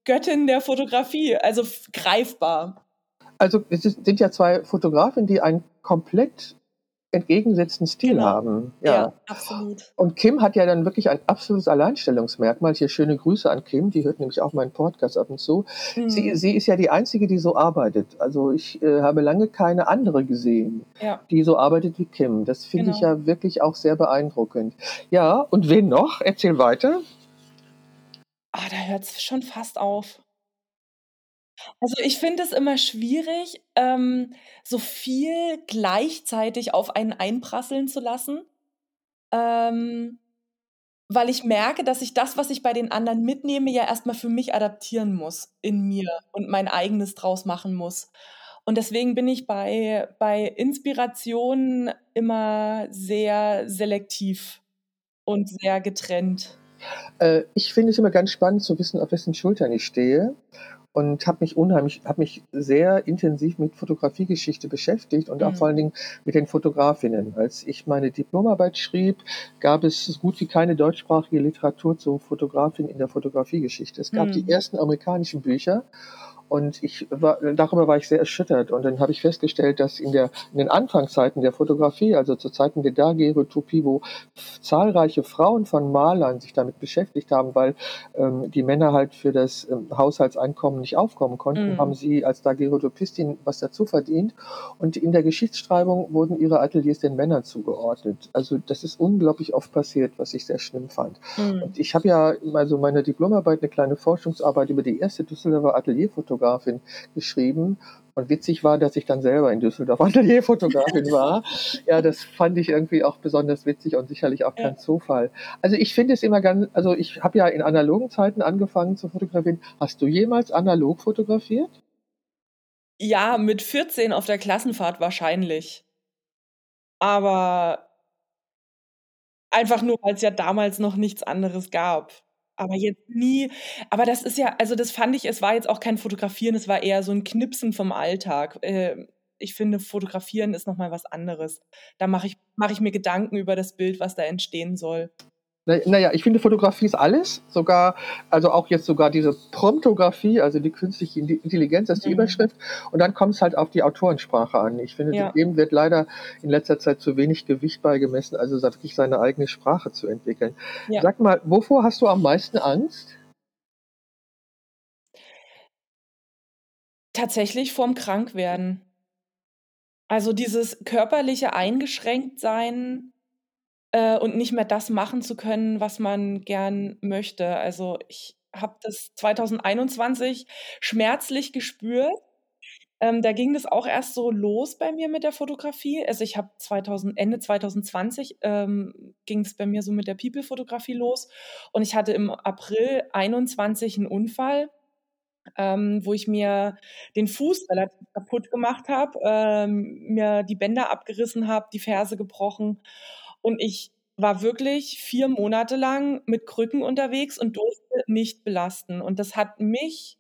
Göttinnen der Fotografie, also greifbar. also es sind ja zwei Fotografen, die einen komplett entgegengesetzten Stil Genau. haben. Ja. absolut. Und Kim hat ja dann wirklich ein absolutes Alleinstellungsmerkmal. Hier schöne Grüße an Kim, die hört nämlich auch meinen Podcast ab und zu. Sie, Mhm. sie ist ja die Einzige, die so arbeitet. Also ich äh, habe lange keine andere gesehen, Ja. die so arbeitet wie Kim. Das finde ich Genau. ja wirklich auch sehr beeindruckend. Ja, und wen noch? Erzähl weiter. Ah, da hört es schon fast auf. Also ich finde es immer schwierig, ähm, so viel gleichzeitig auf einen einprasseln zu lassen, ähm, weil ich merke, dass ich das, was ich bei den anderen mitnehme, ja erstmal für mich adaptieren muss in mir und mein eigenes draus machen muss. Und deswegen bin ich bei, bei Inspirationen immer sehr selektiv und sehr getrennt. Äh, ich finde es immer ganz spannend zu wissen, auf wessen Schultern ich stehe. Und habe mich unheimlich, habe mich sehr intensiv mit Fotografiegeschichte beschäftigt und auch Mhm. vor allen Dingen mit den Fotografinnen. Als ich meine Diplomarbeit schrieb, gab es so gut wie keine deutschsprachige Literatur zur Fotografin in der Fotografiegeschichte. Es gab die Mhm. ersten amerikanischen Bücher und ich war, darüber war ich sehr erschüttert. Und dann habe ich festgestellt, dass in, der, in den Anfangszeiten der Fotografie, also zu Zeiten der Daguerreotypie, wo zahlreiche Frauen von Malern sich damit beschäftigt haben, weil ähm, die Männer halt für das ähm, Haushaltseinkommen nicht aufkommen konnten, Mhm. haben sie als Daguerreotypistin was dazu verdient. Und in der Geschichtsschreibung wurden ihre Ateliers den Männern zugeordnet. Also das ist unglaublich oft passiert, was ich sehr schlimm fand. Mhm. Und ich habe ja also meine Diplomarbeit, eine kleine Forschungsarbeit über die erste Düsseldorfer Atelierfotografin geschrieben. Und witzig war, dass ich dann selber in Düsseldorf [LAUGHS] Atelierfotografin war. Ja, das fand ich irgendwie auch besonders witzig und sicherlich auch kein. Zufall. Also ich finde es immer ganz, also ich habe ja in analogen Zeiten angefangen zu fotografieren. Hast du jemals analog fotografiert? Ja, mit 14 auf der Klassenfahrt wahrscheinlich. Aber einfach nur, weil es ja damals noch nichts anderes gab. Aber jetzt nie. Aber das ist ja, also das fand ich, es war jetzt auch kein Fotografieren, es war eher so ein Knipsen vom Alltag. Ähm, ich finde, Fotografieren ist nochmal was anderes. Da mache ich, mache ich mir Gedanken über das Bild, was da entstehen soll. Na- Naja, ich finde Fotografie ist alles, sogar, also auch jetzt sogar diese Promptografie, also die künstliche Intelligenz, das ist die Mhm. Überschrift. Und dann kommt es halt auf die Autorensprache an. Ich finde, Ja. dem wird leider in letzter Zeit zu wenig Gewicht beigemessen, also wirklich seine eigene Sprache zu entwickeln. Ja. Sag mal, wovor hast du am meisten Angst? Tatsächlich vorm Krankwerden. Also dieses körperliche Eingeschränktsein äh, und nicht mehr das machen zu können, was man gern möchte. Also, ich habe das 2021 schmerzlich gespürt. Ähm, da ging das auch erst so los bei mir mit der Fotografie. Also, ich habe 2000 Ende 2020, ähm, es bei mir so mit der People-Fotografie los und ich hatte im April 21 einen Unfall ähm, wo ich mir den Fuß relativ kaputt gemacht habe, ähm, mir die Bänder abgerissen habe, die Ferse gebrochen und ich war wirklich vier Monate lang mit Krücken unterwegs und durfte nicht belasten. Und das hat mich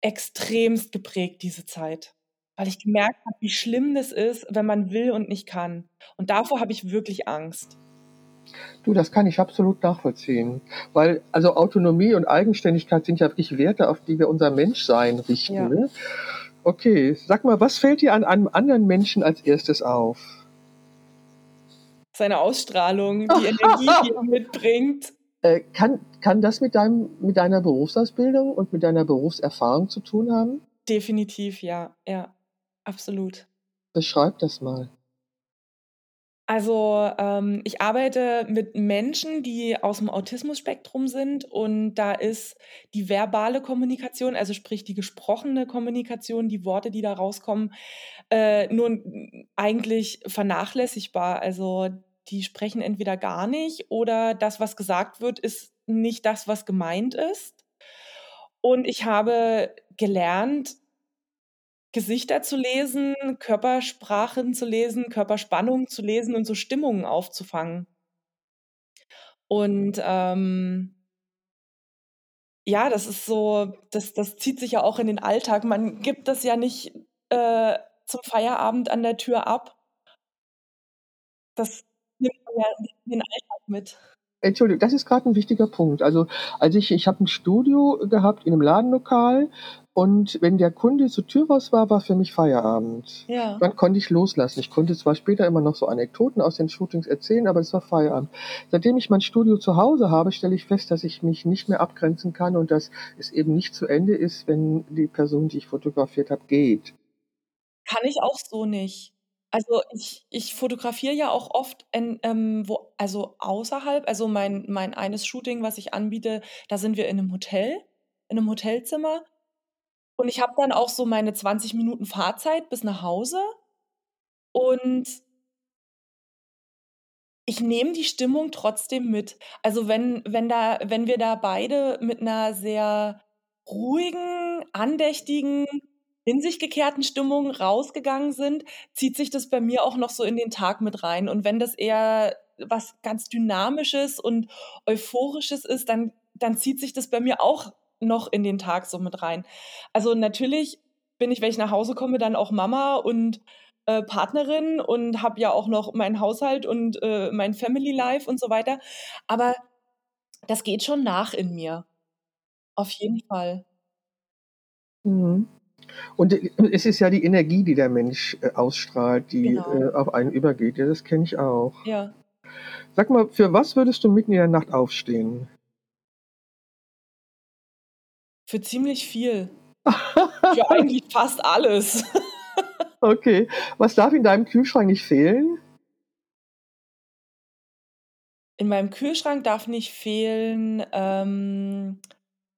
extremst geprägt, diese Zeit, weil ich gemerkt habe, wie schlimm das ist, wenn man will und nicht kann. Und davor habe ich wirklich Angst. Du, das kann ich absolut nachvollziehen. Weil, also Autonomie und Eigenständigkeit sind ja wirklich Werte, auf die wir unser Menschsein richten. Ja. Ne? Okay, sag mal, was fällt dir an einem anderen Menschen als erstes auf? Seine Ausstrahlung, die Energie, die er [LAUGHS] mitbringt. Äh, kann, kann das mit, deinem, mit deiner Berufsausbildung und mit deiner Berufserfahrung zu tun haben? Definitiv, ja, ja, absolut. Beschreib das mal. Also, ähm, ich arbeite mit Menschen, die aus dem Autismus-Spektrum sind und da ist die verbale Kommunikation, also sprich die gesprochene Kommunikation, die Worte, die da rauskommen, äh, nur eigentlich vernachlässigbar. Also, die sprechen entweder gar nicht oder das, was gesagt wird, ist nicht das, was gemeint ist. Und ich habe gelernt Gesichter zu lesen, Körpersprachen zu lesen, Körperspannung zu lesen und so Stimmungen aufzufangen. Und, ähm ja, das ist so das das zieht sich ja auch in den Alltag. Man gibt das ja nicht, äh, zum Feierabend an der Tür ab. Das nimmt man ja den Alltag mit. Entschuldigung, das ist gerade ein wichtiger Punkt. Also, als ich ich habe ein Studio gehabt in einem Ladenlokal und wenn der Kunde zur Tür raus war, war für mich Feierabend. Ja. Dann konnte ich loslassen. Ich konnte zwar später immer noch so Anekdoten aus den Shootings erzählen, aber es war Feierabend. Seitdem ich mein Studio zu Hause habe, stelle ich fest, dass ich mich nicht mehr abgrenzen kann und dass es eben nicht zu Ende ist, wenn die Person, die ich fotografiert habe, geht. Kann ich auch so nicht. Also, ich ich fotografiere ja auch oft in, ähm, wo also außerhalb. Also, mein mein eines Shooting, was ich anbiete, da sind wir in einem Hotel in einem Hotelzimmer und ich habe dann auch so meine 20 Minuten Fahrzeit bis nach Hause und ich nehme die Stimmung trotzdem mit. Also, wenn wenn da wenn wir da beide mit einer sehr ruhigen, andächtigen, in sich gekehrten Stimmung rausgegangen sind, zieht sich das bei mir auch noch so in den Tag mit rein. Und wenn das eher was ganz Dynamisches und Euphorisches ist, dann dann zieht sich das bei mir auch noch in den Tag so mit rein. Also natürlich bin ich, wenn ich nach Hause komme, dann auch Mama und äh, Partnerin und habe ja auch noch meinen Haushalt und äh, mein Family Life und so weiter. Aber das geht schon nach in mir. Auf jeden Fall. Mhm. Und es ist ja die Energie, die der Mensch äh, ausstrahlt, die genau. äh, auf einen übergeht. Ja, das kenne ich auch. Ja. Sag mal, für was würdest du mitten in der Nacht aufstehen? Für ziemlich viel. [LAUGHS] Für eigentlich fast alles. [LAUGHS] Okay. Was darf in deinem Kühlschrank nicht fehlen? In meinem Kühlschrank darf nicht fehlen ähm,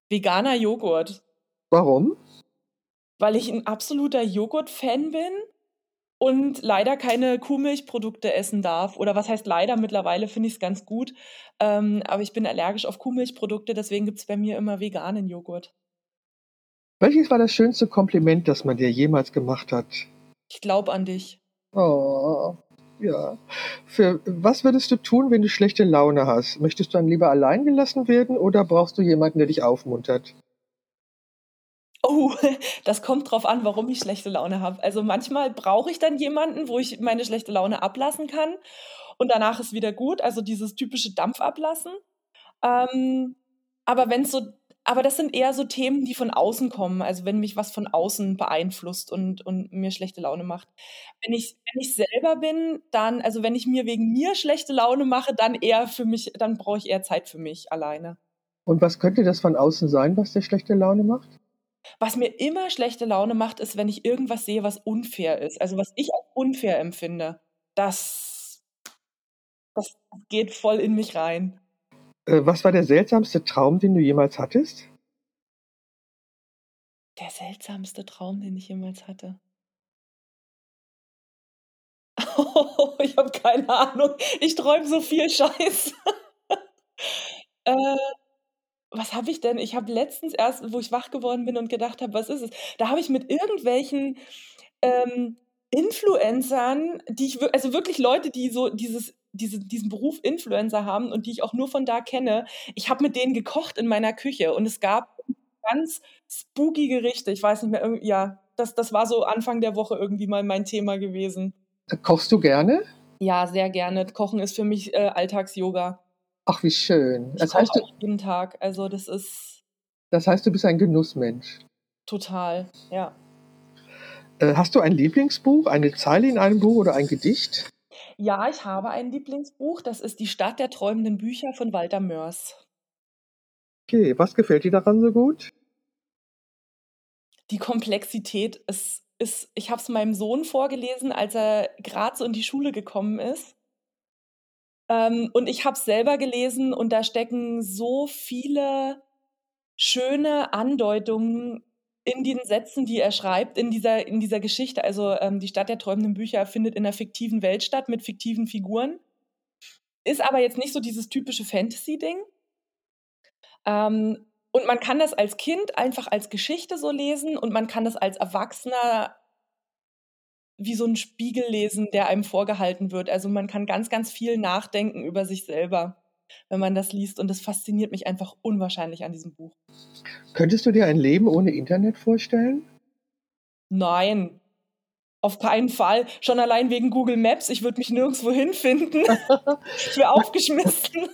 veganer Joghurt. Warum? Weil ich ein absoluter Joghurt-Fan bin und leider keine Kuhmilchprodukte essen darf. Oder was heißt leider? Mittlerweile finde ich es ganz gut. Ähm, aber ich bin allergisch auf Kuhmilchprodukte, deswegen gibt es bei mir immer veganen Joghurt. Welches war das schönste Kompliment, das man dir jemals gemacht hat? Ich glaube an dich. Oh, ja. Für was würdest du tun, wenn du schlechte Laune hast? Möchtest du dann lieber allein gelassen werden oder brauchst du jemanden, der dich aufmuntert? Oh, [LAUGHS] das kommt drauf an, warum ich schlechte Laune habe. Also manchmal brauche ich dann jemanden, wo ich meine schlechte Laune ablassen kann und danach ist wieder gut. Also dieses typische Dampf ablassen. Ähm, aber wenn so, aber das sind eher so Themen, die von außen kommen. Also wenn mich was von außen beeinflusst und, und mir schlechte Laune macht. Wenn ich, wenn ich selber bin, dann, also wenn ich mir wegen mir schlechte Laune mache, dann eher für mich, dann brauche ich eher Zeit für mich alleine. Und was könnte das von außen sein, was dir schlechte Laune macht? Was mir immer schlechte Laune macht, ist, wenn ich irgendwas sehe, was unfair ist. Also was ich als unfair empfinde. Das Das geht voll in mich rein. Äh, was war der seltsamste Traum, den du jemals hattest? Der seltsamste Traum, den ich jemals hatte? [LAUGHS] ich habe keine Ahnung. Ich träume so viel Scheiß. [LAUGHS] Äh, was habe ich denn? Ich habe letztens erst, wo ich wach geworden bin und gedacht habe: „Was ist es?“ Da habe ich mit irgendwelchen, ähm, Influencern, die ich also wirklich Leute, die so dieses diese diesen Beruf Influencer haben und die ich auch nur von da kenne ich habe mit denen gekocht in meiner Küche und es gab ganz spooky Gerichte. Ich weiß nicht mehr, ja, das das war so Anfang der Woche irgendwie mal mein Thema gewesen. Kochst du gerne? Ja, sehr gerne. Kochen ist für mich, äh, Alltags-Yoga. Ach, wie schön. Ich Das heißt, du jeden Tag. Also, das ist das heißt, du bist ein Genussmensch. total, ja. Äh, hast du ein Lieblingsbuch, eine Zeile in einem Buch oder ein Gedicht? Ja, ich habe ein Lieblingsbuch, das ist „Die Stadt der träumenden Bücher“ von Walter Mörs. Okay, was gefällt dir daran so gut? Die Komplexität. Es ist ich habe es meinem Sohn vorgelesen, als er grad so in die Schule gekommen ist. Ähm, und ich habe es selber gelesen und da stecken so viele schöne Andeutungen in den Sätzen, die er schreibt, in dieser in dieser Geschichte. Also, ähm, „Die Stadt der träumenden Bücher“ findet in 'ner fiktiven Welt statt mit fiktiven Figuren. Ist aber jetzt nicht so dieses typische Fantasy-Ding. Ähm, und man kann das als Kind einfach als Geschichte so lesen und man kann das als Erwachsener wie so 'n Spiegel lesen, der einem vorgehalten wird. Also, man kann ganz, ganz viel nachdenken über sich selber, wenn man das liest und das fasziniert mich einfach unwahrscheinlich an diesem Buch. Könntest du dir ein Leben ohne Internet vorstellen? Nein, auf keinen Fall. Schon allein wegen Google Maps, ich würde mich nirgendswo hinfinden. Ich wäre [LAUGHS] aufgeschmissen.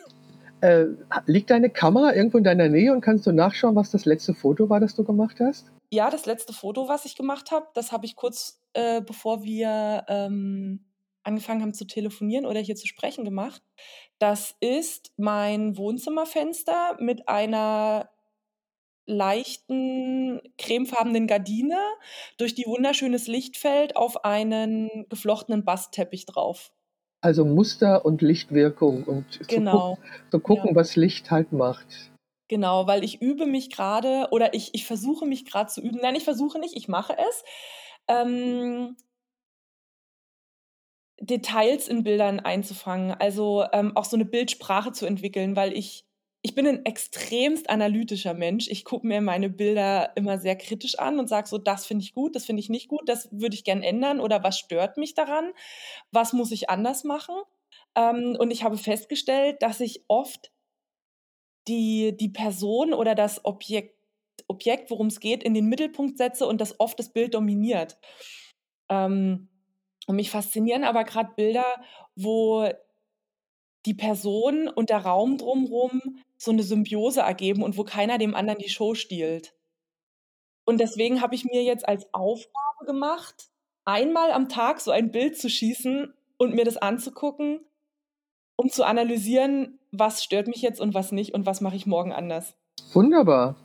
Äh, liegt deine Kamera irgendwo in deiner Nähe und kannst du nachschauen, was das letzte Foto war, das du gemacht hast? Ja, das letzte Foto, was ich gemacht habe, das habe ich kurz, äh, bevor wir, ähm, angefangen haben zu telefonieren oder hier zu sprechen gemacht. Das ist mein Wohnzimmerfenster mit einer leichten cremefarbenen Gardine, durch die wunderschönes Licht fällt auf einen geflochtenen Bastteppich drauf. Also Muster und Lichtwirkung und zu guck Genau, zu gucken, ja. was Licht halt macht. Genau, weil ich übe mich grade oder ich ich versuche mich grad zu üben. Nein, ich versuche nicht, ich mache es, ähm Details in Bildern einzufangen, also, ähm, auch so 'ne Bildsprache zu entwickeln, weil ich ich bin 'n extremst analytischer Mensch. Ich gucke mir meine Bilder immer sehr kritisch an und sage so: „Das finde ich gut, das finde ich nicht gut, das würde ich gern ändern“ oder „Was stört mich daran? Was muss ich anders machen?“ Ähm, und ich habe festgestellt, dass ich oft die die Person oder das Objekt Objekt, worum's geht, in den Mittelpunkt setze und das oft das Bild dominiert. Ähm, und mich faszinieren aber grad Bilder, wo die Person und der Raum drum rum so 'ne Symbiose ergeben und wo keiner dem anderen die Show stiehlt. Und deswegen habe ich mir jetzt als Aufgabe gemacht, einmal am Tag so ein Bild zu schießen und mir das anzugucken, um zu analysieren, was stört mich jetzt und was nicht und was mache ich morgen anders. Wunderbar.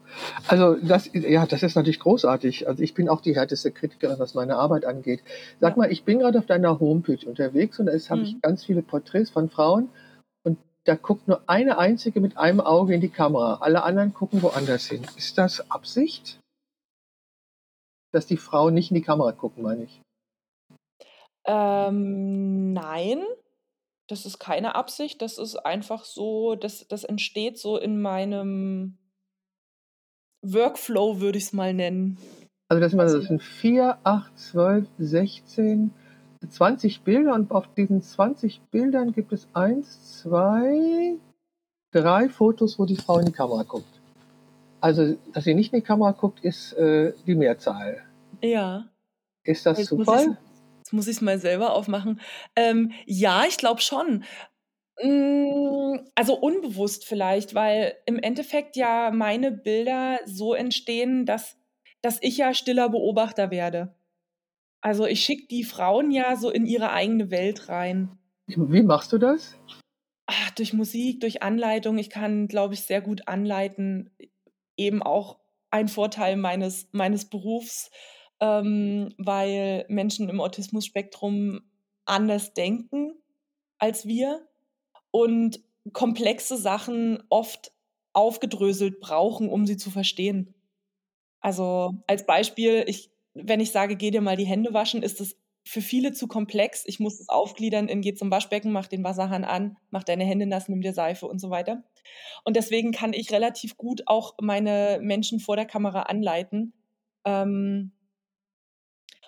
Also, das ja, das ist natürlich großartig. Also, ich bin auch die härteste Kritikerin, was meine Arbeit angeht. Sag Ja. mal, ich bin grad auf deiner Homepage unterwegs und da ist habe ich ganz viele Porträts von Frauen und da guckt nur eine einzige mit einem Auge in die Kamera. Alle anderen gucken woanders hin. Ist das Absicht? Dass die Frauen nicht in die Kamera gucken, meine ich. Ähm, nein, das ist keine Absicht. Das ist einfach so das das entsteht so in meinem Workflow, würde ich's mal nennen. Also, das sind mal das Also sind 4, 8, 12, 16, 20 Bilder und auf diesen 20 Bildern gibt es 1, 2, 3 Fotos, wo die Frau in die Kamera guckt. Also, dass sie nicht in die Kamera guckt, ist, äh, die Mehrzahl. Ja. Ist das Jetzt Zufall? Jetzt muss ich's mal selber aufmachen. Ähm, ja, ich glaube schon. Hm, also, unbewusst vielleicht, weil im Endeffekt ja meine Bilder so entstehen, dass dass ich ja stiller Beobachter werde. Also, ich schicke die Frauen ja so in ihre eigene Welt rein. Wie machst du das? Ah, durch Musik, durch Anleitung. Ich kann, glaube ich, sehr gut anleiten. Eben auch ein Vorteil meines meines Berufs, ähm, weil Menschen im Autismus-Spektrum anders denken als wir. und komplexe Sachen oft aufgedröselt brauchen, um sie zu verstehen. Also als Beispiel, ich, wenn ich sage, geh dir mal die Hände waschen, ist es für viele zu komplex. Ich muss es aufgliedern in geh zum Waschbecken, mach den Wasserhahn an, mach deine Hände nass, nimm dir Seife und so weiter. Und deswegen kann ich relativ gut auch meine Menschen vor der Kamera anleiten. Ähm,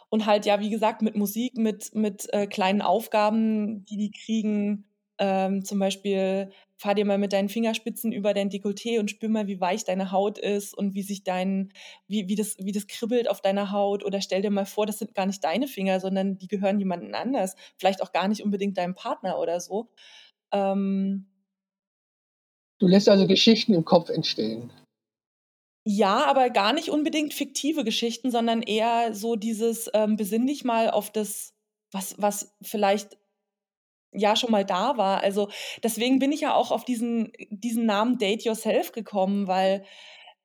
und halt, ja, wie gesagt, mit Musik, mit, mit äh, kleinen Aufgaben, die die kriegen. Ähm, zum Beispiel, fahr dir mal mit deinen Fingerspitzen über dein Dekolleté und spür mal, wie weich deine Haut ist und wie sich dein, wie, wie, das, wie das kribbelt auf deiner Haut. Oder stell dir mal vor, das sind gar nicht deine Finger, sondern die gehören jemandem anders. Vielleicht auch gar nicht unbedingt deinem Partner oder so. Ähm, du lässt also Geschichten im Kopf entstehen. Ja, aber gar nicht unbedingt fiktive Geschichten, sondern eher so dieses ähm, besinn dich mal auf das, was, was vielleicht ja schon mal da war. Also deswegen bin ich ja auch auf diesen, diesen Namen Date Yourself gekommen, weil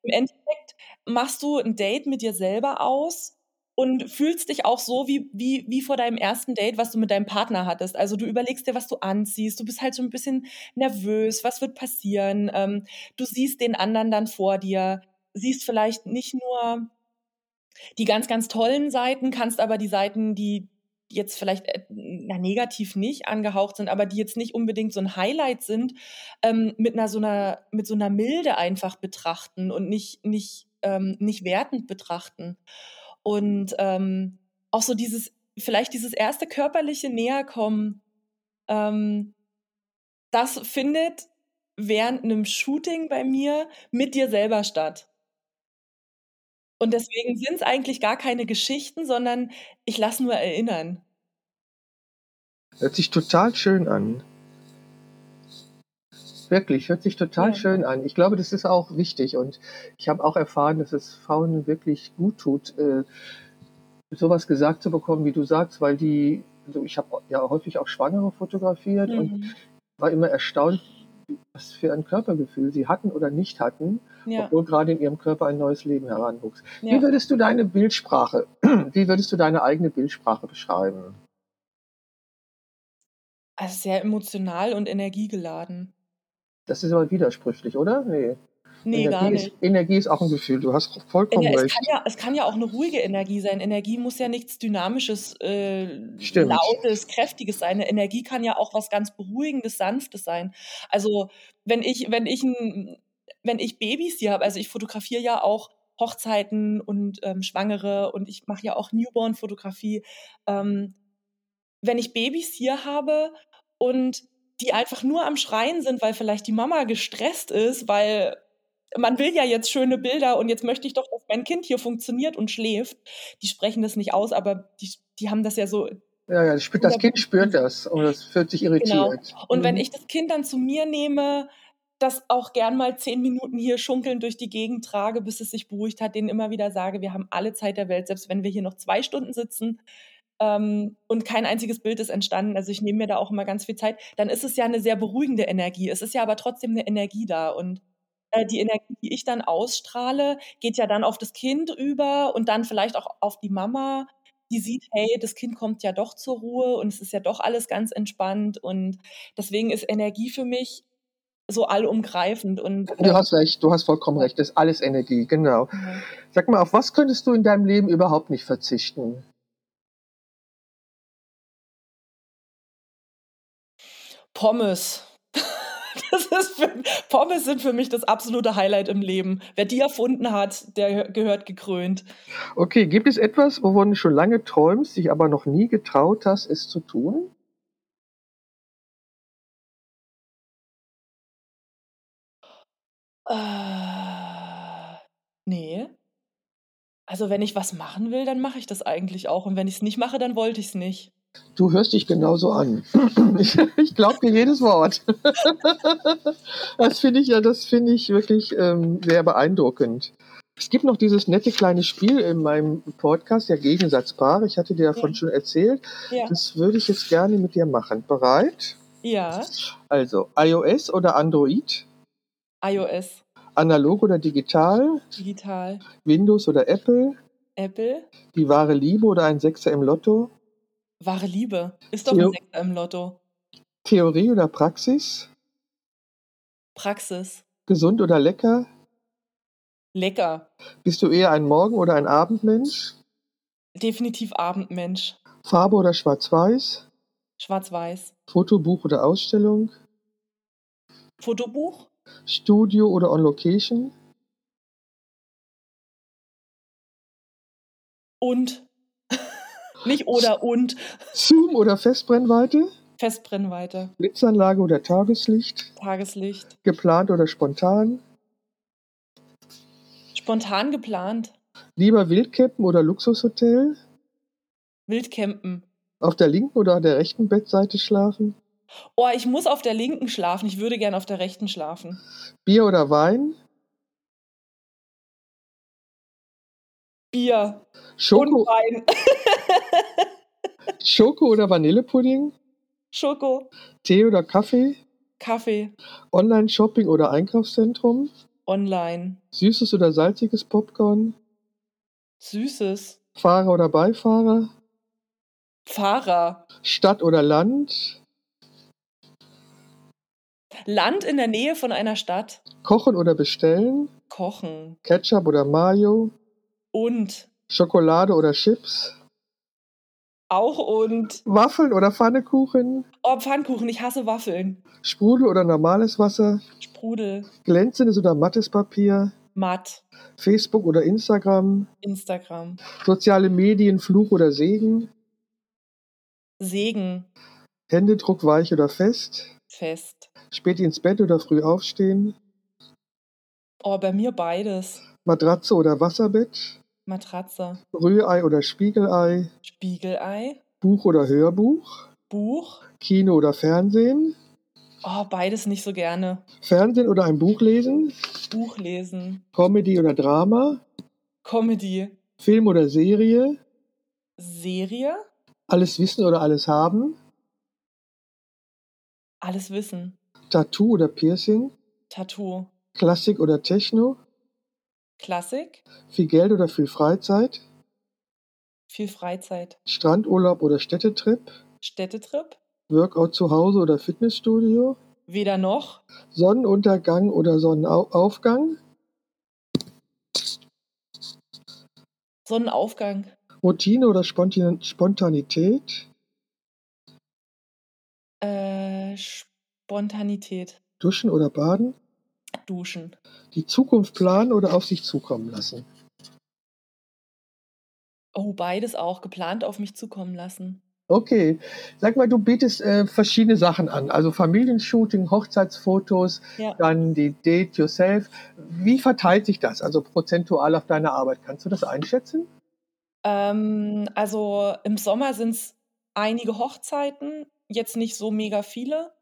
im Endeffekt machst du ein Date mit dir selber aus und fühlst dich auch so wie, wie, wie vor deinem ersten Date, was du mit deinem Partner hattest. Also du überlegst dir, was du anziehst, du bist halt so ein bisschen nervös, was wird passieren, ähm, du siehst den anderen dann vor dir, siehst vielleicht nicht nur die ganz, ganz tollen Seiten, kannst aber die Seiten, die jetzt vielleicht äh, na, negativ nicht angehaucht sind, aber die jetzt nicht unbedingt so ein Highlight sind, ähm, mit einer so einer mit so einer Milde einfach betrachten und nicht nicht ähm, nicht wertend betrachten und ähm, auch so dieses vielleicht dieses erste körperliche Näherkommen, ähm, das findet während einem Shooting bei mir mit dir selber statt. Und deswegen sind es eigentlich gar keine Geschichten, sondern ich lasse nur erinnern. Hört sich total schön an. Wirklich, hört sich total ja. schön an. Ich glaube, das ist auch wichtig und ich habe auch erfahren, dass es Frauen wirklich gut tut, äh, sowas gesagt zu bekommen, wie du sagst, weil die, also ich habe ja häufig auch Schwangere fotografiert mhm. und war immer erstaunt, was für ein Körpergefühl sie hatten oder nicht hatten, ja. obwohl gerade in ihrem Körper ein neues Leben heranwuchs. Ja. Wie würdest du deine Bildsprache, [CLEARS THROAT] wie würdest du deine eigene Bildsprache beschreiben? Also sehr emotional und energiegeladen. Das ist aber widersprüchlich, oder? Nee. Nee, Energie gar nicht. Ist, Energie ist auch ein Gefühl, du hast vollkommen Ener recht. Es kann, ja, es kann ja auch eine ruhige Energie sein. Energie muss ja nichts Dynamisches, äh, Lautes, Kräftiges sein. Eine Energie kann ja auch was ganz Beruhigendes, Sanftes sein. Also wenn ich, wenn ich ein, wenn ich Babys hier habe, also ich fotografiere ja auch Hochzeiten und ähm, Schwangere und ich mache ja auch Newborn-Fotografie. Ähm, wenn ich Babys hier habe und die einfach nur am Schreien sind, weil vielleicht die Mama gestresst ist, weil man will ja jetzt schöne Bilder und jetzt möchte ich doch, dass mein Kind hier funktioniert und schläft. Die sprechen das nicht aus, aber die, die haben das ja so. Ja, ja, das Kind spürt das und das fühlt sich irritiert. Genau. Und mhm. wenn ich das Kind dann zu mir nehme, das auch gern mal zehn Minuten hier schunkeln durch die Gegend trage, bis es sich beruhigt hat, denen immer wieder sage, wir haben alle Zeit der Welt, selbst wenn wir hier noch zwei Stunden sitzen, ähm, und kein einziges Bild ist entstanden, also ich nehme mir da auch immer ganz viel Zeit, dann ist es ja eine sehr beruhigende Energie. Es ist ja aber trotzdem eine Energie da und äh, die Energie, die ich dann ausstrahle, geht ja dann auf das Kind über und dann vielleicht auch auf die Mama, die sieht, hey, das Kind kommt ja doch zur Ruhe und es ist ja doch alles ganz entspannt und deswegen ist Energie für mich so allumgreifend und du hast recht, du hast vollkommen recht, das ist alles Energie, genau. Mhm. Sag mal, auf was könntest du in deinem Leben überhaupt nicht verzichten? Pommes. Das ist für, Pommes sind für mich das absolute Highlight im Leben. Wer die erfunden hat, der gehört gekrönt. Okay, gibt es etwas, wovon du schon lange träumst, dich aber noch nie getraut hast, es zu tun? Äh, nee. Also wenn ich was machen will, dann mache ich das eigentlich auch. Und wenn ich es nicht mache, dann wollte ich es nicht. Du hörst dich genauso an. [CLEARS THROAT] Ich, ich glaube dir jedes Wort. [LAUGHS] Das finde ich ja, das finde ich wirklich ähm, sehr beeindruckend. Es gibt noch dieses nette kleine Spiel in meinem Podcast, der Gegensatzpaare. Ich hatte dir davon ja. schon erzählt. Ja. Das würde ich jetzt gerne mit dir machen. Bereit? Ja. Also, iOS oder Android? iOS. Analog oder digital? Digital. Windows oder Apple? Apple. Die wahre Liebe oder ein Sechser im Lotto? Wahre Liebe. Ist doch Theo ein Sechser im Lotto. Theorie oder Praxis? Praxis. Gesund oder lecker? Lecker. Bist du eher ein Morgen- oder ein Abendmensch? Definitiv Abendmensch. Farbe oder Schwarz-Weiß? Schwarz-Weiß. Fotobuch oder Ausstellung? Fotobuch? Studio oder on Location? Und. Nicht oder und. Zoom oder Festbrennweite? Festbrennweite. Blitzanlage oder Tageslicht? Tageslicht. Geplant oder spontan? Spontan geplant. Lieber Wildcampen oder Luxushotel? Wildcampen. Auf der linken oder der rechten Bettseite schlafen? Oh, ich muss auf der linken schlafen. Ich würde gern auf der rechten schlafen. Bier oder Wein? Bier. Schoko, Und Wein. [LAUGHS] Schoko oder Vanillepudding? Schoko. Tee oder Kaffee? Kaffee. Online-Shopping oder Einkaufszentrum? Online. Süßes oder salziges Popcorn? Süßes. Fahrer oder Beifahrer? Fahrer. Stadt oder Land? Land in der Nähe von einer Stadt. Kochen oder bestellen? Kochen. Ketchup oder Mayo? Und. Schokolade oder Chips? Auch und. Waffeln oder Pfannekuchen? Oh, Pfannkuchen. Ich hasse Waffeln. Sprudel oder normales Wasser? Sprudel. Glänzendes oder mattes Papier? Matt. Facebook oder Instagram? Instagram. Soziale Medien, Fluch oder Segen? Segen. Händedruck weich oder fest? Fest. Spät ins Bett oder früh aufstehen? Oh, bei mir beides. Matratze oder Wasserbett? Matratze. Rührei oder Spiegelei? Spiegelei. Buch oder Hörbuch? Buch. Kino oder Fernsehen? Oh, beides nicht so gerne. Fernsehen oder ein Buch lesen? Buch lesen. Comedy oder Drama? Comedy. Film oder Serie? Serie. Alles wissen oder alles haben? Alles wissen. Tattoo oder Piercing? Tattoo. Klassik oder Techno? Klassik. Viel Geld oder viel Freizeit? Viel Freizeit. Strandurlaub oder Städtetrip? Städtetrip. Workout zu Hause oder Fitnessstudio? Weder noch. Sonnenuntergang oder Sonnenaufgang? Sonnenaufgang. Routine oder Spontan Spontanität? Äh, Spontanität. Duschen oder Baden? Duschen. Die Zukunft planen oder auf sich zukommen lassen? Oh, beides auch. Geplant auf mich zukommen lassen. Okay, sag mal, du bietest äh, verschiedene Sachen an, also Familienshooting, Hochzeitsfotos, Ja. dann die Date Yourself. Wie verteilt sich das, also prozentual auf deine Arbeit? Kannst du das einschätzen? Ähm, also im Sommer sind es einige Hochzeiten, jetzt nicht so mega viele.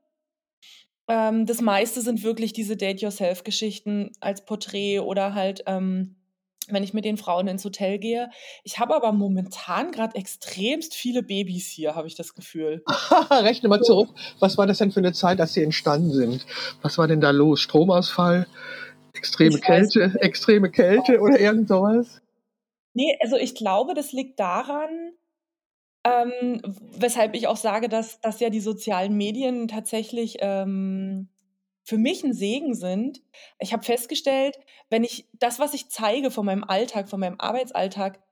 Ähm, das meiste sind wirklich diese Date-Yourself-Geschichten als Porträt oder halt, ähm, wenn ich mit den Frauen ins Hotel gehe. Ich habe aber momentan gerade extremst viele Babys hier, habe ich das Gefühl. [LAUGHS] Rechne mal zurück. Was war das denn für eine Zeit, als sie entstanden sind? Was war denn da los? Stromausfall? Extreme Ich Kälte? Extreme Kälte oder irgend sowas? Nee, also ich glaube, das liegt daran, ähm, weshalb ich auch sage, dass, dass ja die sozialen Medien tatsächlich ähm, für mich ein Segen sind. Ich habe festgestellt, wenn ich das, was ich zeige von meinem Alltag, von meinem Arbeitsalltag,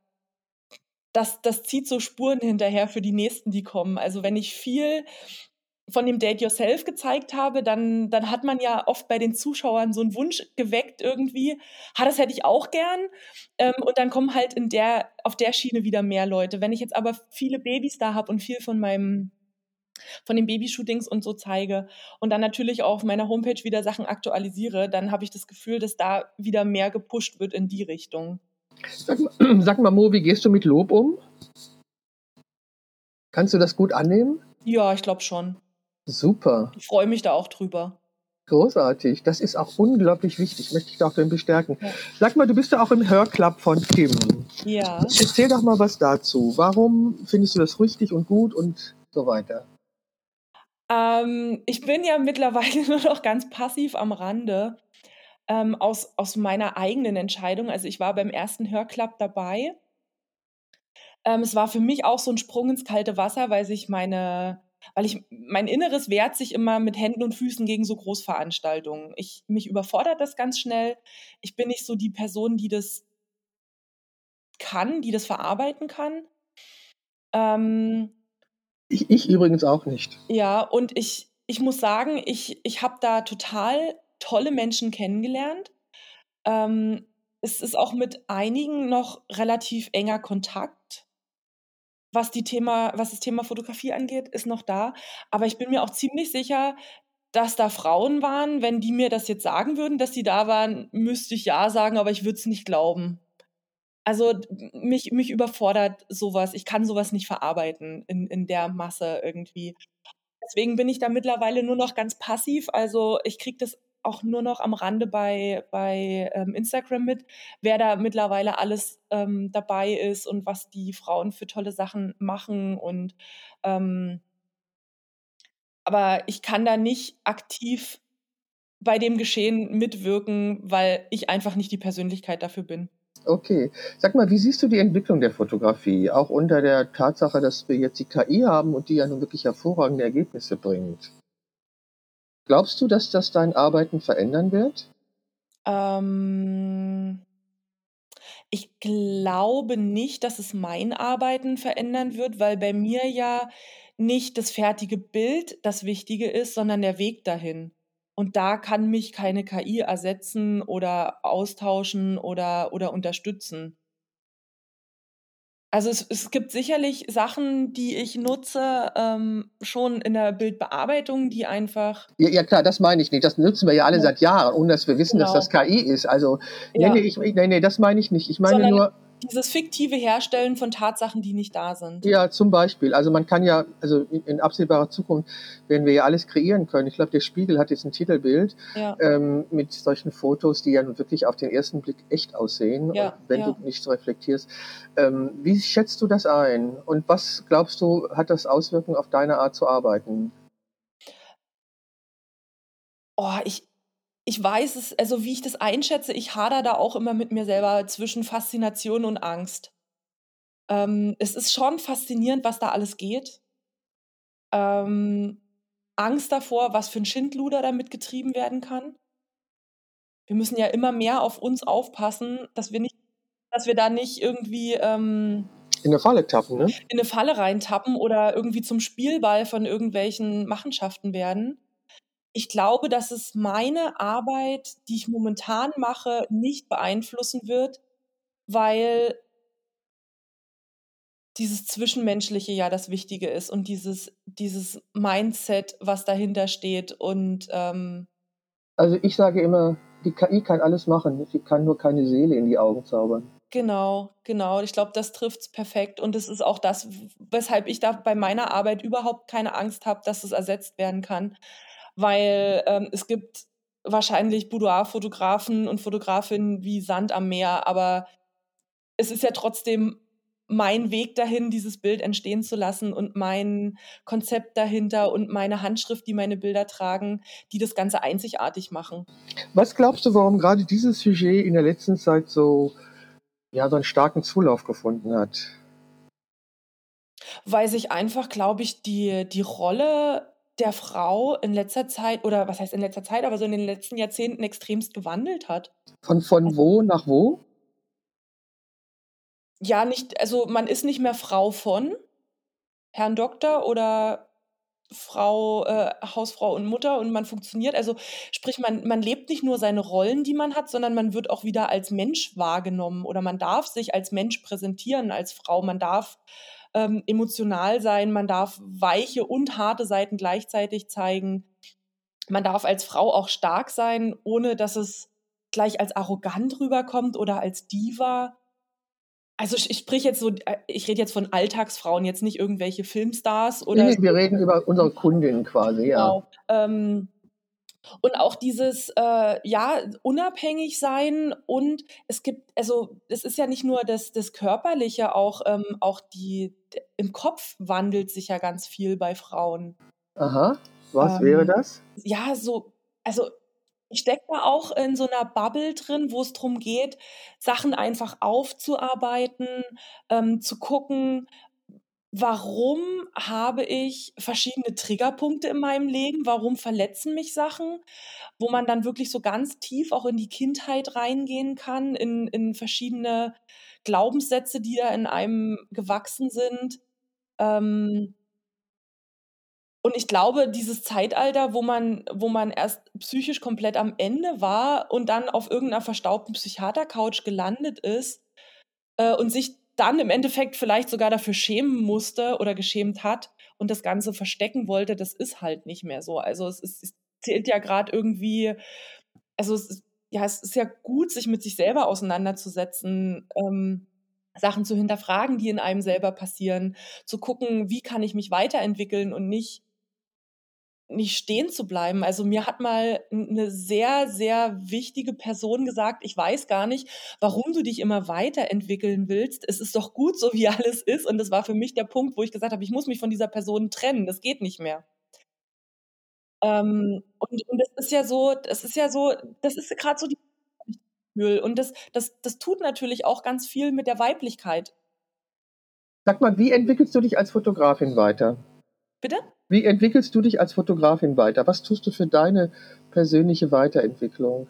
das, das zieht so Spuren hinterher für die nächsten, die kommen. Also wenn ich viel von dem Date Yourself gezeigt habe, dann, dann hat man ja oft bei den Zuschauern so einen Wunsch geweckt irgendwie, ha, das hätte ich auch gern. Ähm, und dann kommen halt in der, auf der Schiene wieder mehr Leute. Wenn ich jetzt aber viele Babys da habe und viel von meinem von den Babyshootings und so zeige und dann natürlich auch auf meiner Homepage wieder Sachen aktualisiere, dann habe ich das Gefühl, dass da wieder mehr gepusht wird in die Richtung. Sag [CLEARS THROAT] sag mal, Mo, wie gehst du mit Lob um? Kannst du das gut annehmen? Ja, ich glaube schon. Super, Ich freue mich da auch drüber. großartig. Das ist auch unglaublich wichtig. Möchte ich da auch drin bestärken. Sag mal, du bist ja auch im Hörclub von Kim. Ja. Erzähl doch mal was dazu. Warum findest du das richtig und gut und so weiter? Ähm, ich bin ja mittlerweile [LAUGHS] nur noch ganz passiv am Rande ähm, aus, aus meiner eigenen Entscheidung. Also ich war beim ersten Hörclub dabei. Ähm, es war für mich auch so ein Sprung ins kalte Wasser, weil sich meine weil ich mein Inneres wehrt sich immer mit Händen und Füßen gegen so Großveranstaltungen. Ich mich überfordert das ganz schnell. Ich bin nicht so die Person, die das kann, die das verarbeiten kann. Ähm, ich, ich übrigens auch nicht. Ja, und ich, ich muss sagen, ich, ich habe da total tolle Menschen kennengelernt. Ähm, es ist auch mit einigen noch relativ enger Kontakt. Was, die Thema, was das Thema Fotografie angeht, ist noch da. Aber ich bin mir auch ziemlich sicher, dass da Frauen waren. Wenn die mir das jetzt sagen würden, dass die da waren, müsste ich ja sagen, aber ich würde es nicht glauben. Also mich, mich überfordert sowas. Ich kann sowas nicht verarbeiten in, in der Masse irgendwie. Deswegen bin ich da mittlerweile nur noch ganz passiv. Also ich kriege das auch nur noch am Rande bei, bei ähm, Instagram mit, wer da mittlerweile alles ähm, dabei ist und was die Frauen für tolle Sachen machen. Und ähm, aber ich kann da nicht aktiv bei dem Geschehen mitwirken, weil ich einfach nicht die Persönlichkeit dafür bin. Okay. Sag mal, wie siehst du die Entwicklung der Fotografie, auch unter der Tatsache, dass wir jetzt die KI haben und die ja nun wirklich hervorragende Ergebnisse bringt? Glaubst du, dass das dein Arbeiten verändern wird? Ähm, ich glaube nicht, dass es mein Arbeiten verändern wird, weil bei mir ja nicht das fertige Bild das Wichtige ist, sondern der Weg dahin. Und da kann mich keine KI ersetzen oder austauschen oder, oder unterstützen. Also es, es gibt sicherlich Sachen, die ich nutze, ähm, schon in der Bildbearbeitung, die einfach. Ja, ja, klar, das meine ich nicht. Das nutzen wir ja alle ja. seit Jahren, ohne dass wir wissen, genau. dass das KI ist. Also, nee, ja. nee, ich, nee, nee, das meine ich nicht. Ich meine Sondern nur dieses fiktive Herstellen von Tatsachen, die nicht da sind. Ja, zum Beispiel. Also man kann ja, also in absehbarer Zukunft werden wir ja alles kreieren können. Ich glaube, der Spiegel hat jetzt ein Titelbild ja. ähm, mit solchen Fotos, die ja nun wirklich auf den ersten Blick echt aussehen, ja, wenn ja. du nicht so reflektierst. Ähm, wie schätzt du das ein? Und was glaubst du, hat das Auswirkungen auf deine Art zu arbeiten? Oh, ich, ich weiß es, also wie ich das einschätze, ich hader da auch immer mit mir selber zwischen Faszination und Angst. Ähm, es ist schon faszinierend, was da alles geht. Ähm, Angst davor, was für ein Schindluder damit getrieben werden kann. Wir müssen ja immer mehr auf uns aufpassen, dass wir nicht, dass wir da nicht irgendwie ähm, in eine Falle tappen, ne? In eine Falle reintappen oder irgendwie zum Spielball von irgendwelchen Machenschaften werden ich glaube, dass es meine Arbeit, die ich momentan mache, nicht beeinflussen wird, weil dieses Zwischenmenschliche ja das Wichtige ist und dieses, dieses Mindset, was dahinter steht. Und ähm, also ich sage immer, die KI kann alles machen, sie kann nur keine Seele in die Augen zaubern. Genau, genau. Ich glaube, das trifft es perfekt. Und es ist auch das, weshalb ich da bei meiner Arbeit überhaupt keine Angst habe, dass es ersetzt werden kann weil ähm, es gibt wahrscheinlich Boudoir-Fotografen und Fotografinnen wie Sand am Meer, aber es ist ja trotzdem mein Weg dahin, dieses Bild entstehen zu lassen und mein Konzept dahinter und meine Handschrift, die meine Bilder tragen, die das Ganze einzigartig machen. Was glaubst du, warum gerade dieses Sujet in der letzten Zeit so, ja, so einen starken Zulauf gefunden hat? Weil sich einfach, glaube ich, die, die Rolle der Frau in letzter Zeit oder was heißt in letzter Zeit, aber so in den letzten Jahrzehnten extremst gewandelt hat. Von, von wo nach wo? Ja, nicht, also man ist nicht mehr Frau von Herrn Doktor oder Frau, äh, Hausfrau und Mutter und man funktioniert. Also sprich, man, man lebt nicht nur seine Rollen, die man hat, sondern man wird auch wieder als Mensch wahrgenommen oder man darf sich als Mensch präsentieren, als Frau. Man darf ähm, emotional sein, man darf weiche und harte Seiten gleichzeitig zeigen. Man darf als Frau auch stark sein, ohne dass es gleich als arrogant rüberkommt oder als Diva. Also ich, ich sprich jetzt so, äh, ich rede jetzt von Alltagsfrauen, jetzt nicht irgendwelche Filmstars oder. Nee, wir reden über unsere Kundinnen quasi, genau. ja. Ähm, und auch dieses, äh, ja, unabhängig sein und es gibt, also es ist ja nicht nur das, das Körperliche, auch, ähm, auch die, im Kopf wandelt sich ja ganz viel bei Frauen. Aha, was ähm, wäre das? Ja, so, also ich stecke da auch in so einer Bubble drin, wo es darum geht, Sachen einfach aufzuarbeiten, ähm, zu gucken, warum habe ich verschiedene Triggerpunkte in meinem Leben? Warum verletzen mich Sachen? Wo man dann wirklich so ganz tief auch in die Kindheit reingehen kann, in, in verschiedene Glaubenssätze, die da in einem gewachsen sind. Ähm, und ich glaube, dieses Zeitalter, wo man, wo man erst psychisch komplett am Ende war und dann auf irgendeiner verstaubten Psychiatercouch gelandet ist äh, und sich dann im Endeffekt vielleicht sogar dafür schämen musste oder geschämt hat und das Ganze verstecken wollte, das ist halt nicht mehr so. Also es, ist, es zählt ja gerade irgendwie, also es ist, ja, es ist ja gut, sich mit sich selber auseinanderzusetzen. Ähm, Sachen zu hinterfragen, die in einem selber passieren, zu gucken, wie kann ich mich weiterentwickeln und nicht nicht stehen zu bleiben. Also mir hat mal eine sehr, sehr wichtige Person gesagt, ich weiß gar nicht, warum du dich immer weiterentwickeln willst. Es ist doch gut, so wie [LAUGHS] alles ist. Und das war für mich der Punkt, wo ich gesagt habe, ich muss mich von dieser Person trennen. Das geht nicht mehr. Ähm, und, und das ist ja so, das ist ja so, das ist gerade so die und das, das, das tut natürlich auch ganz viel mit der Weiblichkeit. Sag mal, wie entwickelst du dich als Fotografin weiter? Bitte? Wie entwickelst du dich als Fotografin weiter? Was tust du für deine persönliche Weiterentwicklung?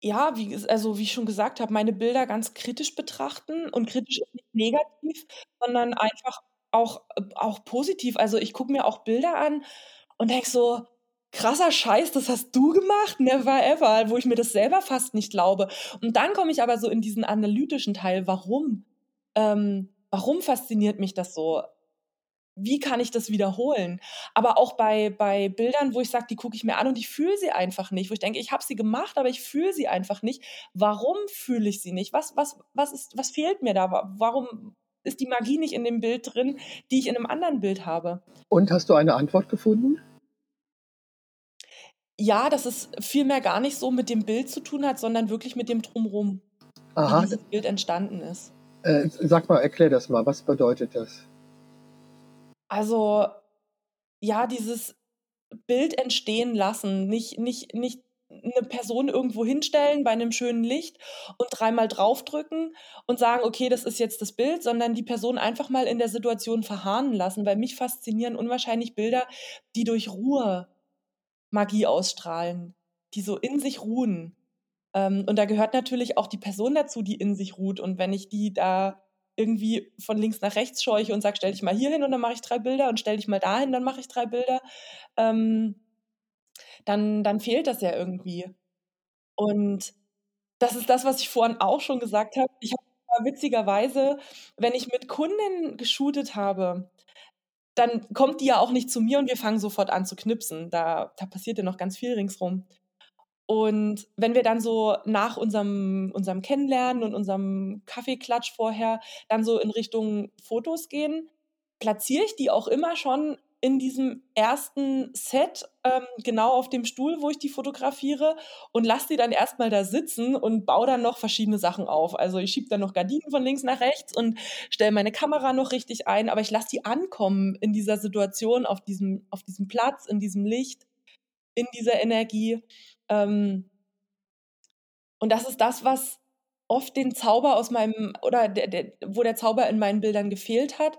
Ja, wie, also wie ich schon gesagt habe, meine Bilder ganz kritisch betrachten und kritisch ist nicht negativ, sondern einfach auch, auch positiv. Also ich gucke mir auch Bilder an und denke so, krasser Scheiß, das hast du gemacht? Never ever, wo ich mir das selber fast nicht glaube. Und dann komme ich aber so in diesen analytischen Teil, warum? Ähm, warum fasziniert mich das so? Wie kann ich das wiederholen? Aber auch bei, bei Bildern, wo ich sage, die gucke ich mir an und ich fühle sie einfach nicht, wo ich denke, ich habe sie gemacht, aber ich fühle sie einfach nicht. Warum fühle ich sie nicht? Was, was, was, ist, was fehlt mir da? Warum ist die Magie nicht in dem Bild drin, die ich in einem anderen Bild habe? Und hast du eine Antwort gefunden? Ja, dass es vielmehr gar nicht so mit dem Bild zu tun hat, sondern wirklich mit dem Drumherum, wie dieses Bild entstanden ist. Äh, sag mal, erklär das mal. Was bedeutet das? Also, ja, dieses Bild entstehen lassen, nicht nicht nicht eine Person irgendwo hinstellen bei einem schönen Licht und dreimal draufdrücken und sagen: „Okay, das ist jetzt das Bild“, sondern die Person einfach mal in der Situation verharren lassen, weil mich faszinieren unwahrscheinlich Bilder, die durch Ruhe Magie ausstrahlen, die so in sich ruhen. Ähm, und da gehört natürlich auch die Person dazu, die in sich ruht und wenn ich die da irgendwie von links nach rechts scheuche und sage, stell dich mal hier hin und dann mache ich drei Bilder und stell dich mal dahin, dann mache ich drei Bilder, ähm, dann, dann fehlt das ja irgendwie. Und das ist das, was ich vorhin auch schon gesagt habe. Ich habe witzigerweise, wenn ich mit Kunden geshootet habe, dann kommt die ja auch nicht zu mir und wir fangen sofort an zu knipsen. Da, da passiert ja noch ganz viel ringsrum. Und wenn wir dann so nach unserem, unserem Kennenlernen und unserem Kaffeeklatsch vorher dann so in Richtung Fotos gehen, platziere ich die auch immer schon in diesem ersten Set ähm, genau auf dem Stuhl, wo ich die fotografiere und lasse die dann erstmal da sitzen und baue dann noch verschiedene Sachen auf. Also ich schiebe dann noch Gardinen von links nach rechts und stelle meine Kamera noch richtig ein, aber ich lasse die ankommen in dieser Situation, auf diesem, auf diesem Platz, in diesem Licht, in dieser Energie. Ähm, und das ist das, was oft den Zauber aus meinem, oder der, der, wo der Zauber in meinen Bildern gefehlt hat,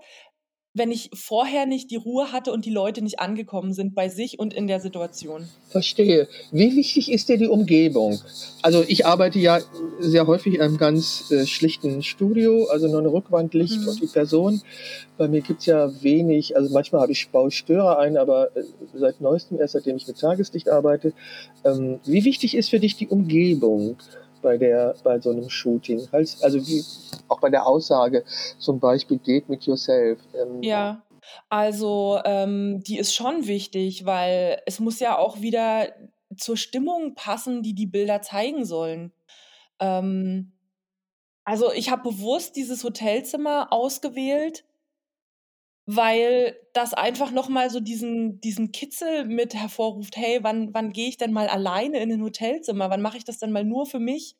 wenn ich vorher nicht die Ruhe hatte und die Leute nicht angekommen sind bei sich und in der Situation. Verstehe. Wie wichtig ist dir die Umgebung? Also ich arbeite ja sehr häufig in einem ganz äh, schlichten Studio, also nur eine Rückwandlicht mhm. und die Person. Bei mir gibt es ja wenig, also manchmal habe ich Baustörer ein, aber äh, seit neuestem, erst seitdem ich mit Tageslicht arbeite. Ähm, wie wichtig ist für dich die Umgebung? Bei der bei so einem Shooting. Also wie auch bei der Aussage, zum Beispiel Date with yourself. Ähm, ja, also ähm, die ist schon wichtig, weil es muss ja auch wieder zur Stimmung passen, die die Bilder zeigen sollen. Ähm, also ich habe bewusst dieses Hotelzimmer ausgewählt, weil das einfach noch mal so diesen diesen Kitzel mit hervorruft: „Hey, wann wann gehe ich denn mal alleine in 'nen Hotelzimmer? Wann mache ich das denn mal nur für mich?“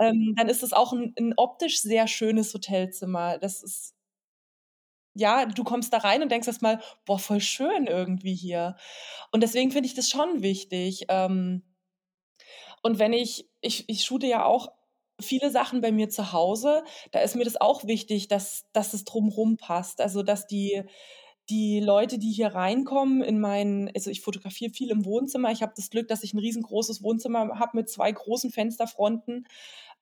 Ähm, dann ist es auch ein 'n optisch sehr schönes Hotelzimmer. Das ist ja, du kommst da rein und denkst erst mal: „Boah, voll schön irgendwie hier.“ Und deswegen finde ich das schon wichtig. Ähm, und wenn ich ich ich shoote ja auch viele Sachen bei mir zu Hause, da ist mir das auch wichtig, dass dass es drumrum passt. Also, dass die die Leute, die hier reinkommen in mein also, ich fotografiere viel im Wohnzimmer. Ich habe das Glück, dass ich 'n riesengroßes Wohnzimmer habe mit 2 großen Fensterfronten,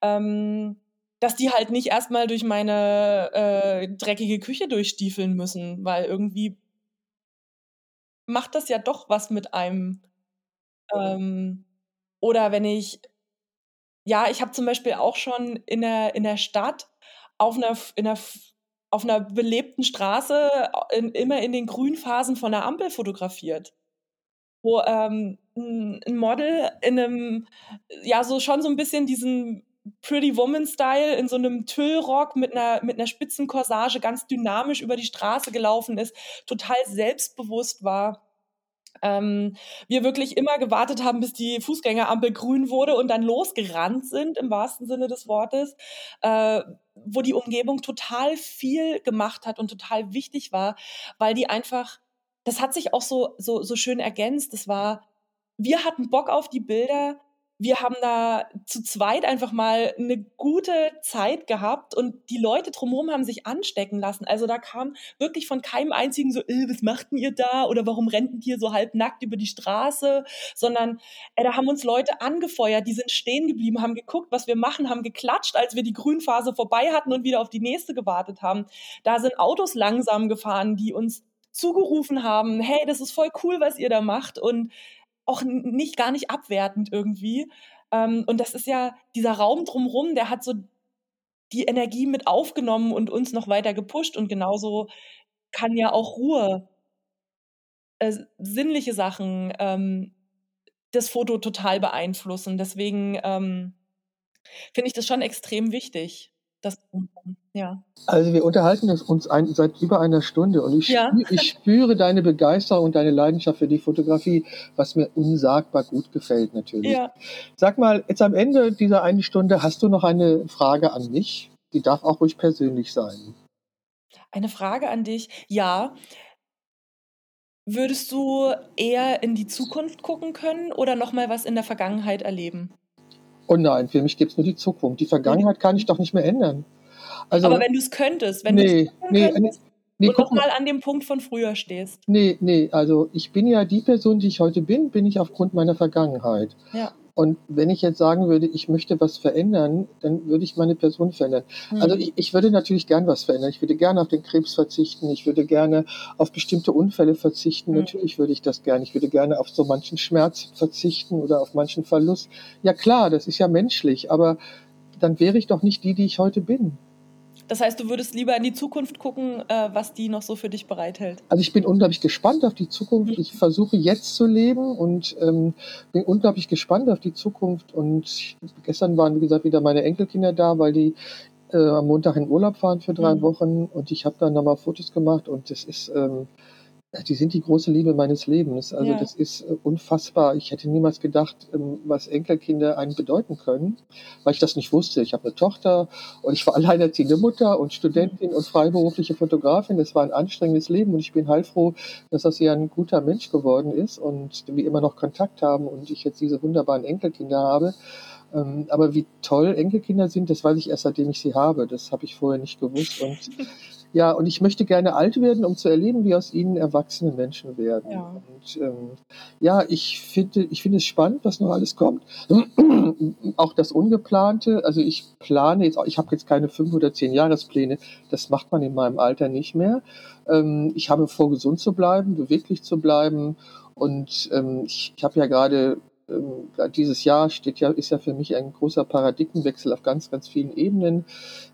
ähm, dass die halt nicht erst mal durch meine, äh, dreckige Küche durchstiefeln müssen, weil irgendwie macht das ja doch was mit einem. Ähm, oder wenn ich ja, ich habe zum Beispiel auch schon in der in der Stadt auf 'ner F in 'ner F auf 'ner belebten Straße in immer in den Grünphasen von 'ner Ampel fotografiert. Wo, ähm, 'n 'n Model in 'nem ja, so schon so 'n bisschen diesen Pretty Woman Style in so 'nem Tüllrock mit 'ner mit 'ner Spitzencorsage ganz dynamisch über die Straße gelaufen ist, total selbstbewusst war. Ähm, wir wirklich immer gewartet haben, bis die Fußgängerampel grün wurde und dann losgerannt sind im wahrsten Sinne des Wortes, äh, wo die Umgebung total viel gemacht hat und total wichtig war, weil die einfach das hat sich auch so so so schön ergänzt. Das war wir hatten Bock auf die Bilder. Wir haben da zu zweit einfach mal 'ne gute Zeit gehabt und die Leute drumherum haben sich anstecken lassen. Also, da kam wirklich von keinem einzigen so: „Äh, was macht 'n ihr da?“ oder „Warum rennt ihr so halbnackt über die Straße?“, sondern, ey, da haben uns Leute angefeuert, die sind stehen geblieben, haben geguckt, was wir machen, haben geklatscht, als wir die Grünphase vorbei hatten und wieder auf die nächste gewartet haben. Da sind Autos langsam gefahren, die uns zugerufen haben: „Hey, das ist voll cool, was ihr da macht“ und auch nicht gar nicht abwertend irgendwie. Ähm, und das ist ja dieser Raum drumrum, der hat so die Energie mit aufgenommen und uns noch weiter gepusht und genauso kann ja auch Ruhe äh, sinnliche Sachen, ähm, das Foto total beeinflussen. Deswegen, ähm, finde ich das schon extrem wichtig, das ja. Also, wir unterhalten es uns ein seit über einer Stunde und ich Ja. spü ich spüre deine Begeisterung und deine Leidenschaft für die Fotografie, was mir unsagbar gut gefällt natürlich. Ja. Sag mal, jetzt am Ende dieser einen Stunde, hast du noch eine Frage an mich? Die darf auch ruhig persönlich sein. Eine Frage an dich. Ja. Würdest du eher in die Zukunft gucken können oder noch mal was in der Vergangenheit erleben? Oh nein, für mich gibt's nur die Zukunft. Die Vergangenheit kann ich doch nicht mehr ändern. Also Aber wenn du's könntest, wenn du's ne, machen ne, ne, könntest ne, und guck noch mal mal an dem Punkt von früher stehst. Ne, ne, also, ich bin ja die Person, die ich heute bin, bin ich aufgrund meiner Vergangenheit. Ja. Und wenn ich jetzt sagen würde, ich möchte was verändern, dann würde ich meine Person verändern. Also, Mhm. ich ich würde natürlich gern was verändern. Ich würde gerne auf den Krebs verzichten. Ich würde gerne auf bestimmte Unfälle verzichten. Mhm. Natürlich würde ich das gerne. Ich würde gerne auf so manchen Schmerz verzichten oder auf manchen Verlust. Ja klar, das ist ja menschlich, aber dann wäre ich doch nicht die, die ich heute bin. Das heißt, du würdest lieber in die Zukunft gucken, äh, was die noch so für dich bereithält? Also, ich bin unglaublich gespannt auf die Zukunft. Ich Mhm. versuche jetzt zu leben und, ähm, bin unglaublich gespannt auf die Zukunft. Und gestern waren, wie gesagt, wieder meine Enkelkinder da, weil die, äh, am Montag in Urlaub fahren für 3 Mhm. Wochen und ich habe dann noch mal Fotos gemacht und das ist, ähm die sind die große Liebe meines Lebens. Also, Ja. das ist, äh, unfassbar. Ich hätte niemals gedacht, ähm, was Enkelkinder einem bedeuten können, weil ich das nicht wusste. Ich habe 'ne Tochter und ich war [LAUGHS] alleinerziehende Mutter und. Studentin und freiberufliche Fotografin. Das war 'n anstrengendes Leben und ich bin heilfroh, dass aus ihr 'n guter Mensch geworden ist und wir immer noch Kontakt haben und ich jetzt diese wunderbaren Enkelkinder habe. Ähm, aber wie toll Enkelkinder sind, das weiß ich erst, seitdem ich sie habe. Das habe ich vorher nicht gewusst und [LAUGHS] ja, und ich möchte gerne alt werden, um zu erleben, wie aus ihnen erwachsene Menschen werden. Ja. Und, ähm, ja, ich finde ich finde es spannend, was noch alles kommt. [CLEARS THROAT] Auch das Ungeplante. Also, ich plane jetzt ich habe jetzt keine 5 oder 10 Jahrespläne. Das macht man in meinem Alter nicht mehr. Ähm, ich habe vor, gesund zu bleiben, beweglich zu bleiben und, ähm, ich ich habe ja grad dieses Jahr steht ja ist ja für mich ein großer Paradigmenwechsel auf ganz, ganz vielen Ebenen.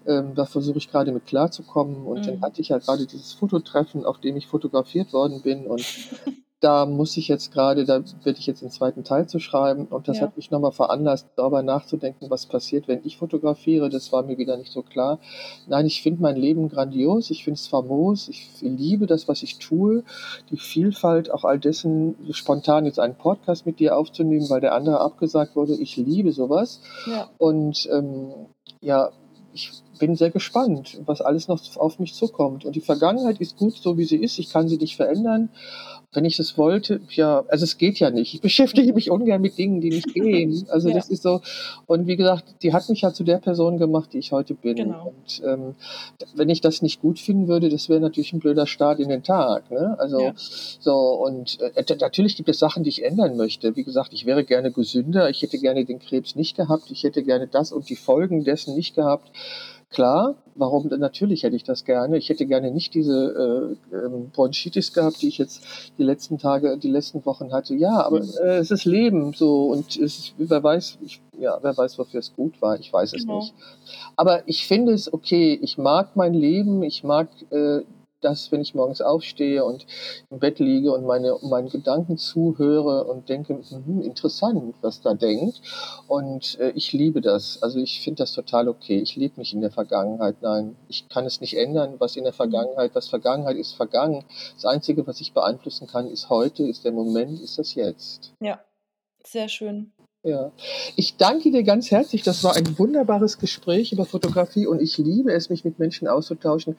Ähm, da versuche ich grade mit klarzukommen und dann Mhm. hatte ich ja grade dieses Fototreffen, auf dem ich fotografiert worden bin und [LAUGHS] da muss ich jetzt grade da werde ich jetzt den 2. Teil zu schreiben und das Ja. hat mich noch mal veranlasst, darüber nachzudenken, was passiert, wenn ich fotografiere. Das war mir wieder nicht so klar. Nein, ich finde mein Leben grandios. Ich finde es famos. Ich liebe das, was ich tue. Die Vielfalt auch all dessen, spontan jetzt einen Podcast mit dir aufzunehmen, weil der andere abgesagt wurde. Ich liebe so was. Ja. Und, ähm, ja, ich bin sehr gespannt, was alles noch auf mich zukommt. Und die Vergangenheit ist gut, so wie sie ist. Ich kann sie nicht verändern wenn ich es wollte, ja, also es geht ja nicht. Ich beschäftige mich ungern mit Dingen, die nicht [LAUGHS] gehen. Also ja. das ist so. Und wie gesagt, die hat mich ja zu der Person gemacht, die ich heute bin. Genau. Und ähm, wenn ich das nicht gut finden würde, das wäre natürlich ein blöder Start in den Tag. Ne? Also ja. so und äh, natürlich gibt es Sachen, die ich ändern möchte. Wie gesagt, ich wäre gerne gesünder. Ich hätte gerne den Krebs nicht gehabt. Ich hätte gerne das und die Folgen dessen nicht gehabt. Klar, warum natürlich hätte ich das gerne. Ich hätte gerne nicht diese äh, ähm, Bronchitis gehabt, die ich jetzt die letzten Tage, die letzten Wochen hatte. Ja, aber mhm. äh, es ist Leben so und es wer weiß, ich, ja, wer weiß, wofür es gut war. Ich weiß es genau. nicht. Aber ich finde es okay. Ich mag mein Leben. Ich mag äh, das, wenn ich morgens aufstehe und im Bett liege und meine, meinen Gedanken zuhöre und denke, hm, interessant, was da denkt. Und äh, ich liebe das. Also ich finde das total okay. Ich lebe nicht in der Vergangenheit. Nein, ich kann es nicht ändern, was in der Vergangenheit, was Vergangenheit ist, vergangen. Das Einzige, was ich beeinflussen kann, ist heute, ist der Moment, ist das Jetzt. Ja, sehr schön. Ja, ich danke dir ganz herzlich. Das war ein wunderbares Gespräch über Fotografie und ich liebe es, mich mit Menschen auszutauschen,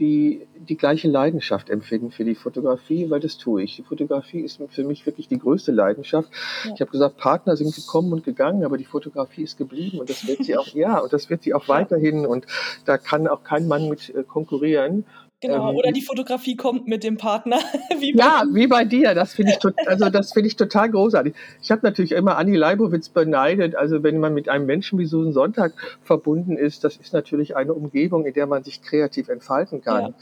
die die gleiche Leidenschaft empfinden für die Fotografie, weil das tue ich. Die Fotografie ist für mich wirklich die größte Leidenschaft. Ja. Ich habe gesagt, Partner sind gekommen und gegangen, aber die Fotografie ist geblieben und das wird sie auch, ja, und das wird sie auch weiterhin und da kann auch kein Mann mit äh, konkurrieren. Genau, ähm, oder die Fotografie kommt mit dem Partner. [LAUGHS] wie ja, wie bei dir. Das finde ich, also das ich total großartig. Ich habe natürlich immer Anni Leibowitz beneidet. Also wenn man mit einem Menschen wie Susan Sonntag verbunden ist, das ist natürlich eine Umgebung, in der man sich kreativ entfalten kann. Ja.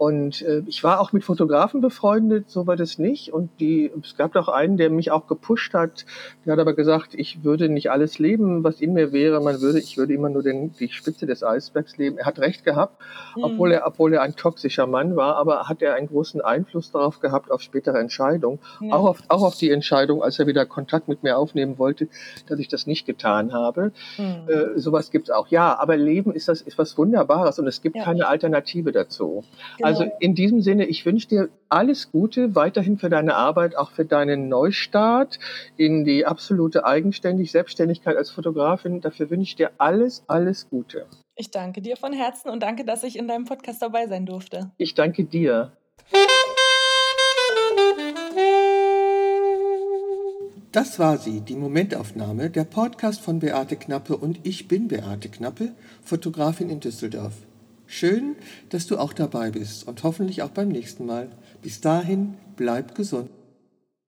Und äh, ich war auch mit Fotografen befreundet, so war das nicht. Und die, es gab auch einen, der mich auch gepusht hat. Der hat aber gesagt, ich würde nicht alles leben, was in mir wäre. Man würde, ich würde immer nur den, die Spitze des Eisbergs leben. Er hat recht gehabt, mhm. obwohl er, obwohl er ein toxischer Mann war, aber hat er einen großen Einfluss darauf gehabt, auf spätere Entscheidungen. Ja. Auch, auf, auch auf die Entscheidung, als er wieder Kontakt mit mir aufnehmen wollte, dass ich das nicht getan habe. Mhm. Äh, sowas gibt's auch. Ja, aber Leben ist das, ist was Wunderbares und es gibt ja. keine Alternative dazu. Genau. Also in diesem Sinne, ich wünsche dir alles Gute weiterhin für deine Arbeit, auch für deinen Neustart in die absolute Eigenständig Selbstständigkeit als Fotografin. Dafür wünsche ich dir alles, alles Gute. Ich danke dir von Herzen und danke, dass ich in deinem Podcast dabei sein durfte. Ich danke dir. Das war sie, die Momentaufnahme, der Podcast von Beate Knappe und ich bin Beate Knappe, Fotografin in Düsseldorf. Schön, dass du auch dabei bist und hoffentlich auch beim nächsten Mal. Bis dahin, bleib gesund.